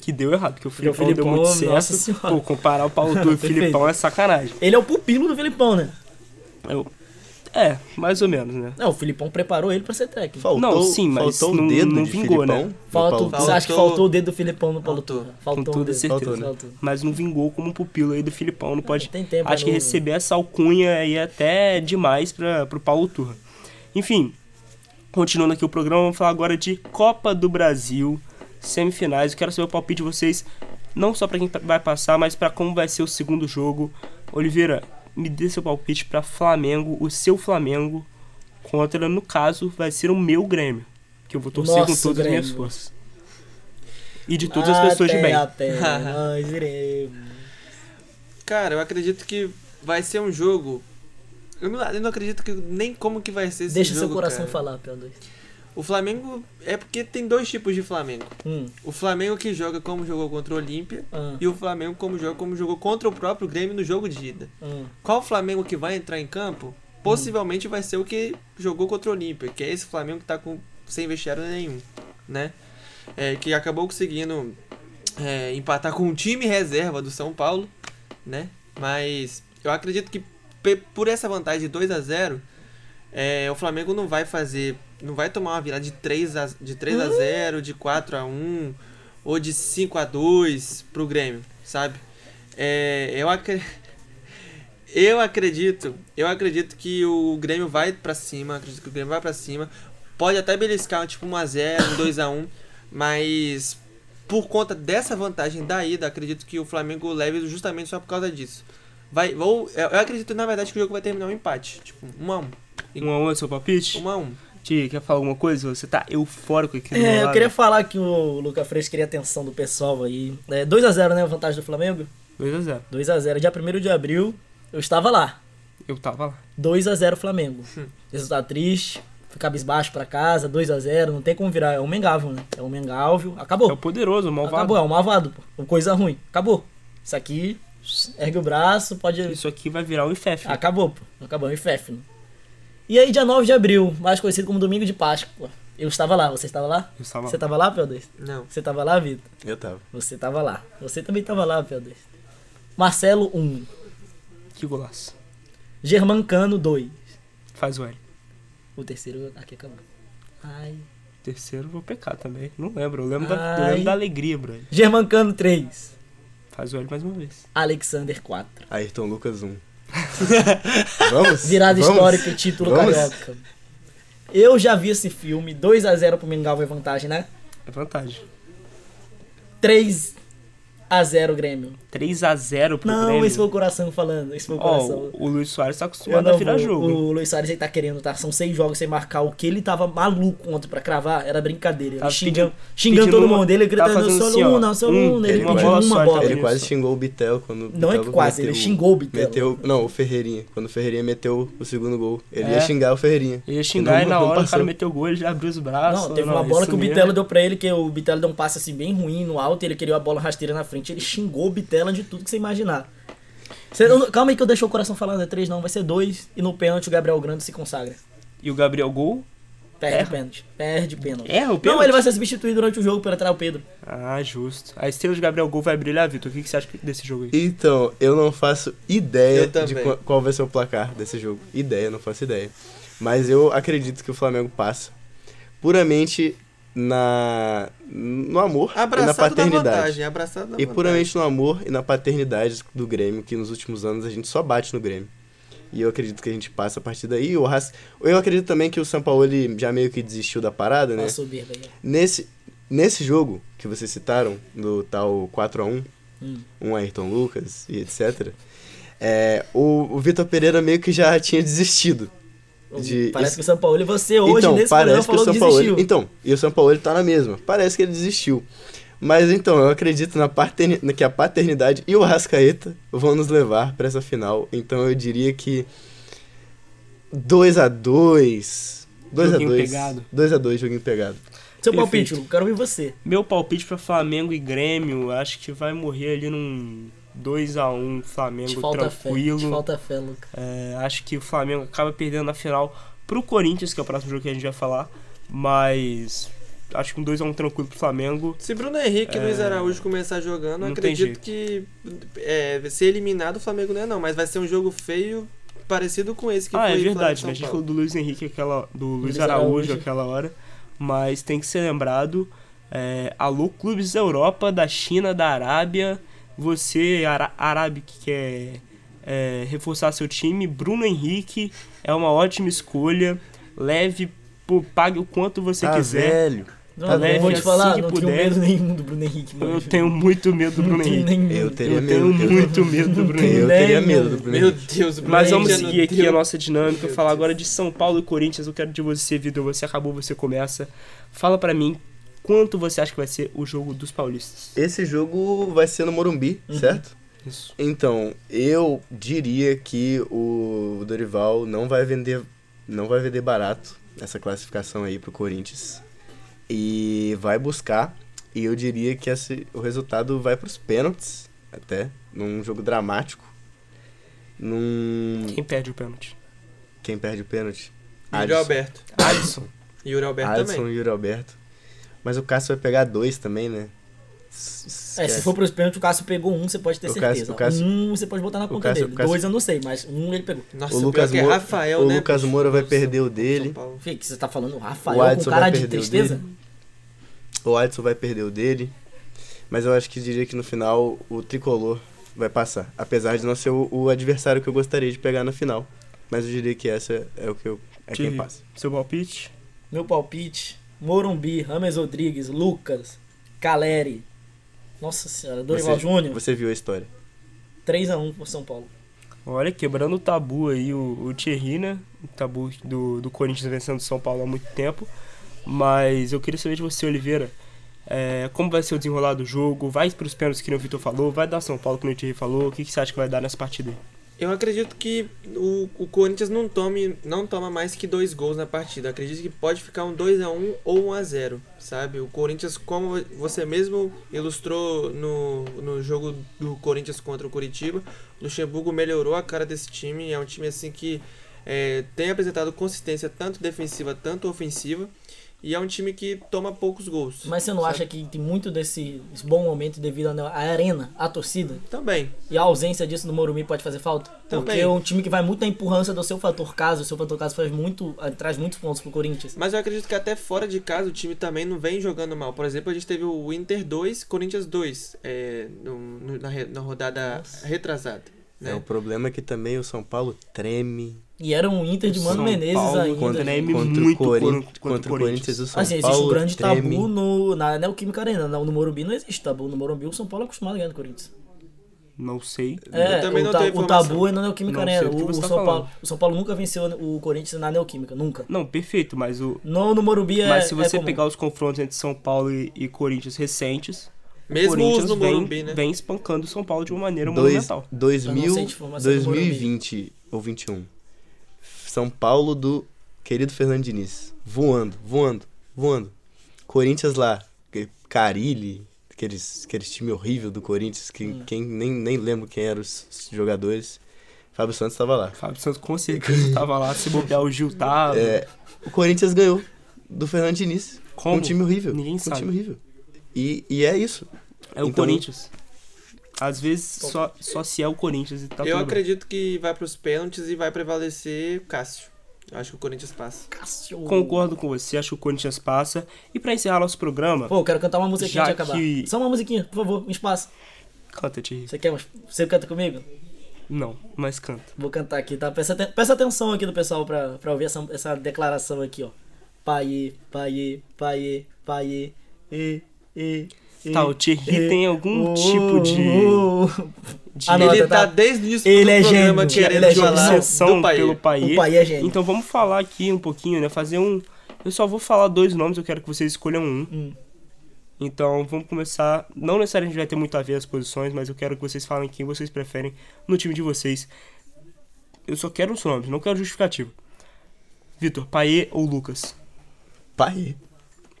Que deu errado, porque o Porque o Filipão, deu Filipão, muito nossa certo. senhora. Pô, comparar o Paulo Turra e o. Filipão é sacanagem. Ele é o pupilo do Filipão, né? Eu- É, mais ou menos, né? Não, o Filipão preparou ele pra ser técnico. Faltou, Não, sim, mas faltou não- o dedo não de vingou, né? Filipão. Faltou, você acha que Faltou- o dedo do Filipão no Paulo Faltou. Turra? Faltou Com toda dedo. certeza. Faltou, né? Mas não vingou como pupilo aí do Filipão. Não pode. Tem tempo, Acho é que novo. receber essa alcunha aí é até demais para pro Paulo Turra. Enfim, continuando aqui o programa, vamos falar agora de Copa do Brasil, semifinais. Eu quero saber o palpite de vocês, não só para quem vai passar, mas para como vai ser o segundo jogo. Oliveira, me dê seu palpite para Flamengo, o seu Flamengo, contra, no caso, vai ser o meu Grêmio. Que eu vou torcer com Nosso todas as minhas Grêmio. forças. E de todas as pessoas de Até bem. a pé, nós iremos. Cara, eu acredito que vai ser um jogo. Eu não, eu não acredito que nem como que vai ser esse Deixa jogo. seu coração cara. falar, P2. O Flamengo é porque tem dois tipos de Flamengo. Hum, O Flamengo que joga como jogou contra o Olímpia ah, e o Flamengo como joga como jogou contra o próprio Grêmio no jogo de ida. hum. Qual Flamengo que vai entrar em campo? Possivelmente vai ser o que jogou contra o Olímpia, que é esse Flamengo que tá com, sem vestiário nenhum, né? É, que acabou conseguindo é, empatar com um time reserva do São Paulo, né? Mas eu acredito que por essa vantagem de 2 a 0 é, o Flamengo não vai fazer, não vai tomar uma virada de 3 a, de 3 a 0, de 4 a 1 ou de 5 a 2 pro Grêmio, sabe? É, eu acredito eu acredito, eu acredito que o Grêmio vai pra cima, acredito que o Grêmio vai pra cima. Pode até beliscar tipo 1 a 0, um 2 a 1, mas por conta dessa vantagem da ida, acredito que o Flamengo leve justamente só por causa disso. Vai, ou eu acredito na verdade que o jogo vai terminar um empate, tipo 1 a 1. Um a um é seu palpite? 1 a 1. Ti, quer falar alguma coisa? Você tá eufórico aqui meu É, eu queria falar que o Luca Fresco queria a atenção do pessoal aí. É 2x0, né? A vantagem do Flamengo? 2x0. 2x0. Dia 1 de abril, eu estava lá. Eu tava lá. 2x0 Flamengo. Resultado triste. Fui cabisbaixo pra casa, 2x0. Não tem como virar. É um Mengável, né? É um Mengável. Acabou. É o poderoso, o malvado. Acabou, é um malvado, pô. Coisa ruim. Acabou. Isso aqui, ergue o braço, pode. Isso aqui vai virar um IFF. Acabou, pô. Acabou, é um IFEF. Né? E aí, dia 9 de abril, mais conhecido como Domingo de Páscoa. Eu estava lá, você estava lá? Eu estava Você estava lá, P2? Não. Você estava lá, Vitor? Eu tava. Você estava lá. Você também estava lá, P2. Marcelo 1. Que golaço. Germancano 2. Faz o L. O terceiro aqui acabou. Ai. Terceiro vou pecar também. Não lembro. Eu lembro, da, eu lembro da alegria, brother. Germancano 3. Faz o L mais uma vez. Alexander 4. Ayrton Lucas 1. Vamos? Virada Vamos? histórica e título Vamos? carioca. Eu já vi esse filme. 2x0 pro Mingau é vantagem, né? É vantagem. 3x0 Grêmio. 3x0 pro Não, Grêmio. esse foi o coração falando. Esse foi o Ó, coração. o Luiz Soares tá acostumado não a virar vou. jogo. O Luiz Soares ele tá querendo, tá? São seis jogos sem marcar. O que ele tava maluco ontem pra cravar era brincadeira. Ele xingando, pedindo- xingando pedindo todo uma- mundo. Ele gritando, fazendo só assim, ó, uma, só um, uma. Ele pediu bola uma só, bola. ele quase xingou o Bitel quando Não é que quase, ele xingou o Bitelo. Meteu, não, o Ferreirinha. Quando o Ferreirinha meteu o segundo gol. Ele É. ia xingar o Ferreirinha. Ele ia xingar e na não hora o cara meteu o gol, ele já abriu os braços. Não, teve não, uma bola que o. Bitelo deu pra ele, que o Bitelo deu um passe assim bem ruim no alto, e ele queria a bola rasteira na frente. Ele xingou o Bitelo de tudo que você imaginar. Você- eu não- calma aí que eu deixei o coração falando, é 3 não, vai ser 2. E no pênalti o Gabriel Grande se consagra. E o Gabriel Gol? Perde Erra. pênalti. Perde pênalti. Erra o Não, pênalti? ele vai ser substituído durante o jogo para entrar o Pedro. Ah, justo. A estrela de Gabriel Gol vai brilhar, Vitor. O que, que você acha desse jogo aí? Então, eu não faço ideia de qual, qual vai ser o placar desse jogo. Ideia, não faço ideia. Mas eu acredito que o Flamengo passa. Puramente na no amor e na Abraçado da paternidade. vantagem, abraçado da E vantagem. puramente no amor e na paternidade do Grêmio, que nos últimos anos a gente só bate no Grêmio. E eu acredito que a gente passa a partir daí. O Arras... Eu acredito também que o São Paulo ele já meio que desistiu da parada, né? Uma soberba aí. Nesse, nesse jogo que vocês citaram, do tal 4x1, Hum. um Ayrton Lucas e etc., é, o, o Vitor Pereira meio que já tinha desistido. De- Parece isso- que o São Paulo e você hoje então, nesse parece programa que o falou São que Paulo. desistiu. Então, e o São Paulo tá na mesma. Parece que ele desistiu. Mas então, eu acredito na paterni... que a paternidade e o Rascaeta vão nos levar pra essa final. Então eu diria que 2 a 2 2 a Joguinho 2 pegado. 2 a 2 joguinho pegado. Seu Perfeito. palpite, Lu, quero ouvir você. Meu palpite pra Flamengo e Grêmio, acho que vai morrer ali num 2x1 Te Flamengo falta fé. tranquilo. Te falta fé, Luca. É, acho que o Flamengo acaba perdendo na final pro Corinthians, que é o próximo jogo que a gente vai falar. Mas acho que um 2x1 tranquilo pro Flamengo. Se Bruno Henrique e É, Luiz Araújo começar jogando, acredito que é, ser eliminado o Flamengo não é não, mas vai ser um jogo feio parecido com esse que ah, foi é Flamengo e verdade, São né? A gente falou do Luiz Henrique aquela. do Luiz, Luiz Araújo, Araújo. aquela hora. Mas tem que ser lembrado. É, alô, clubes da Europa, da China, da Arábia. Você, Ara Arábia, que quer é, reforçar seu time, Bruno Henrique é uma ótima escolha. Leve, pô, pague o quanto você Tá quiser. velho. Não, Tá leve vou te assim falar, que não tenho puder. medo nenhum do Bruno Henrique. mano. Eu tenho muito medo do Bruno Não tenho Henrique. Eu teria Eu medo. tenho muito medo do Bruno tenho Henrique. Eu teria medo do Bruno Meu Henrique. Deus, o Bruno Mas vamos seguir aqui a nossa dinâmica, Meu falar Deus. agora de São Paulo e Corinthians. Eu quero de você, Vitor. Você acabou, você começa. Fala pra mim quanto você acha que vai ser o jogo dos paulistas. Esse jogo vai ser no Morumbi, Uhum. certo? Isso. Então, eu diria que o Dorival não vai vender, não vai vender barato essa classificação aí pro Corinthians e vai buscar. E eu diria que esse, o resultado vai pros pênaltis, até num jogo dramático. Num Quem perde o pênalti? quem perde o pênalti? Yuri Alberto. Alisson. Yuri Alberto Alisson também. e Yuri Alberto. Mas o Cássio vai pegar dois também, né? S- É, se esquece. for pros pênaltis, o Cássio pegou um, você pode ter O certeza. Cássio- o Cássio- um você pode botar na conta Cássio- dele. o Cássio- Dois eu não sei, mas um ele pegou. Nossa, O o Lucas Lucas é Moura- Rafael, o né? Lucas? Moura vai perder o dele. Fê, que você tá falando Rafael O com Adson cara vai de perder o tristeza? dele. O Adson vai perder o dele. Mas eu acho que diria que no final o tricolor vai passar. Apesar de não ser o, o adversário que eu gostaria de pegar na final. Mas eu diria que essa é o que eu. É quem passa. Seu palpite? Meu palpite: Morumbi, Rames Rodrigues, Lucas, Caleri. Nossa senhora, Dorival Você- Júnior. Você viu a história. 3x1 pro São Paulo. Olha, quebrando o tabu aí, o, o Thierry, né? O tabu do, do Corinthians vencendo o São Paulo há muito tempo. Mas eu queria saber de você, Oliveira. é, como vai ser o desenrolar do jogo? Vai pros pênaltis que o Vitor falou? Vai dar São Paulo, que o Thierry falou? O que, que você acha que vai dar nessa partida aí? Eu acredito que o, o Corinthians não, tome, não toma mais que dois gols na partida. Eu acredito que pode ficar um 2x1 ou 1x0, sabe? O Corinthians, como você mesmo ilustrou no, no jogo do Corinthians contra o Curitiba, o Luxemburgo melhorou a cara desse time. É um time assim que é, tem apresentado consistência tanto defensiva, tanto ofensiva. E é um time que toma poucos gols. Mas você não sabe? acha que tem muito desse bom momento devido à arena, à torcida? Também. E a ausência disso no Morumbi pode fazer falta? Porque Também. é um time que vai muito na empurrança do seu fator caso. O seu fator caso faz muito, ah, traz muitos pontos pro Corinthians. Mas eu acredito que até fora de casa o time também não vem jogando mal. Por exemplo, a gente teve o Inter 2, Corinthians 2 é, no- no- na, na rodada retrasada. É, o Né? problema é que também o São Paulo treme E era um Inter de Mano São Menezes Paulo ainda. contra gente. Contra, muito o, contra- contra, contra o o Corinthians e o São Assim, existe Paulo. um grande treme. tabu no, na Neoquímica Arena. No, no Morumbi não existe tabu. No Morumbi o São Paulo é acostumado a ganhar do Corinthians. Não sei. É, também o, não ta- tenho o tabu é na Neoquímica Não Arena. o O, o tá São. Paulo, o São Paulo nunca venceu o Corinthians na Neoquímica. Nunca. Não, perfeito, mas o. No, no Morumbi é. mas se é você comum. pegar os confrontos entre São Paulo e, e Corinthians recentes, o Mesmo os Corinthians no vem, Morumbi, né? vem espancando o São Paulo de uma maneira Dois, monumental. 2000, Eu não sei de informação do 2020 ou 21. São Paulo do querido Fernando Diniz. Voando, voando, voando. Corinthians lá. Carilli, aqueles, aqueles time horrível do Corinthians, que Hum. quem nem, nem lembro quem eram os jogadores. Fábio Santos estava lá. Fábio Santos com certeza tava lá, se bobear o Gil tava. É, o Corinthians ganhou do Fernando Diniz. Como? Um time horrível. Ninguém um sabe. time horrível. E, e é isso. É o Então- Corinthians. Às vezes só, só se é o Corinthians e tá eu tudo bem. acredito que vai pros pênaltis e vai prevalecer Cássio. Eu acho que o Corinthians passa. Cássio. Concordo com você, acho que o Corinthians passa. E pra encerrar nosso programa, Pô, eu quero cantar uma musiquinha de acabar. que- Só uma musiquinha, por favor, um espaço. canta, Thierry. Você quer? Você canta comigo? Não, mas canta. Vou cantar aqui, tá? Presta, aten- presta atenção aqui do pessoal pra, pra ouvir essa, essa declaração aqui, ó. Paiê, paiê, paiê, paiê, e, e. Tá, o Thierry e, tem algum oh, tipo de. de Anota, ele tá tá? desde o início Ele do é programa gênio, querendo ele é falar obsessão do país. pelo Paê. O Paê é gênio. Então vamos falar aqui um pouquinho, né? Fazer um. Eu só vou falar dois nomes, eu quero que vocês escolham um. Hum. Então vamos começar. Não necessariamente vai ter muito a ver as posições, mas eu quero que vocês falem quem vocês preferem no time de vocês. Eu só quero os nomes, não quero justificativo. Vitor, Paê ou Lucas? Pai.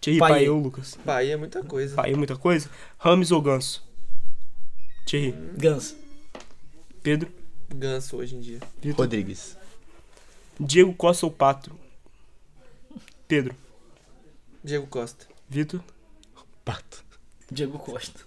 Thierry, Paê. Paê ou Lucas? Paê é muita coisa. Paê, muita coisa? Rames ou Ganso? Thierry, Ganso. Pedro, Ganso hoje em dia. Vitor, Rodrigues. Diego Costa ou Pato? Pedro, Diego Costa. Vitor. Pato. Diego Costa.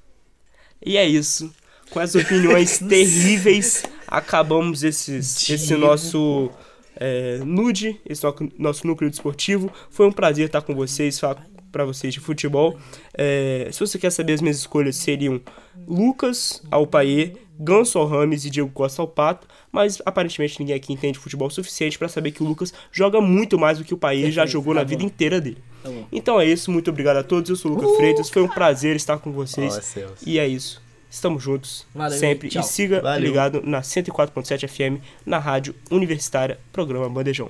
E é isso. Com as opiniões terríveis, acabamos esses, esse nosso é, nude, esse no- nosso núcleo desportivo. Foi um prazer estar com vocês, falar para vocês de futebol. É, se você quer saber, as minhas escolhas seriam Lucas ao Paê, Ganso Rames e Diego Costa ao Pato. Mas aparentemente ninguém aqui entende futebol o suficiente para saber que o Lucas joga muito mais do que o Paê já jogou tá na bom. vida inteira dele. Tá. Então é isso, muito obrigado a todos. Eu sou o Lucas Freitas, foi um prazer estar com vocês. Céus. E é isso. Estamos juntos Valeu, sempre. tchau. E siga Valeu. ligado na 104.7 FM, na Rádio Universitária, programa Bandejão.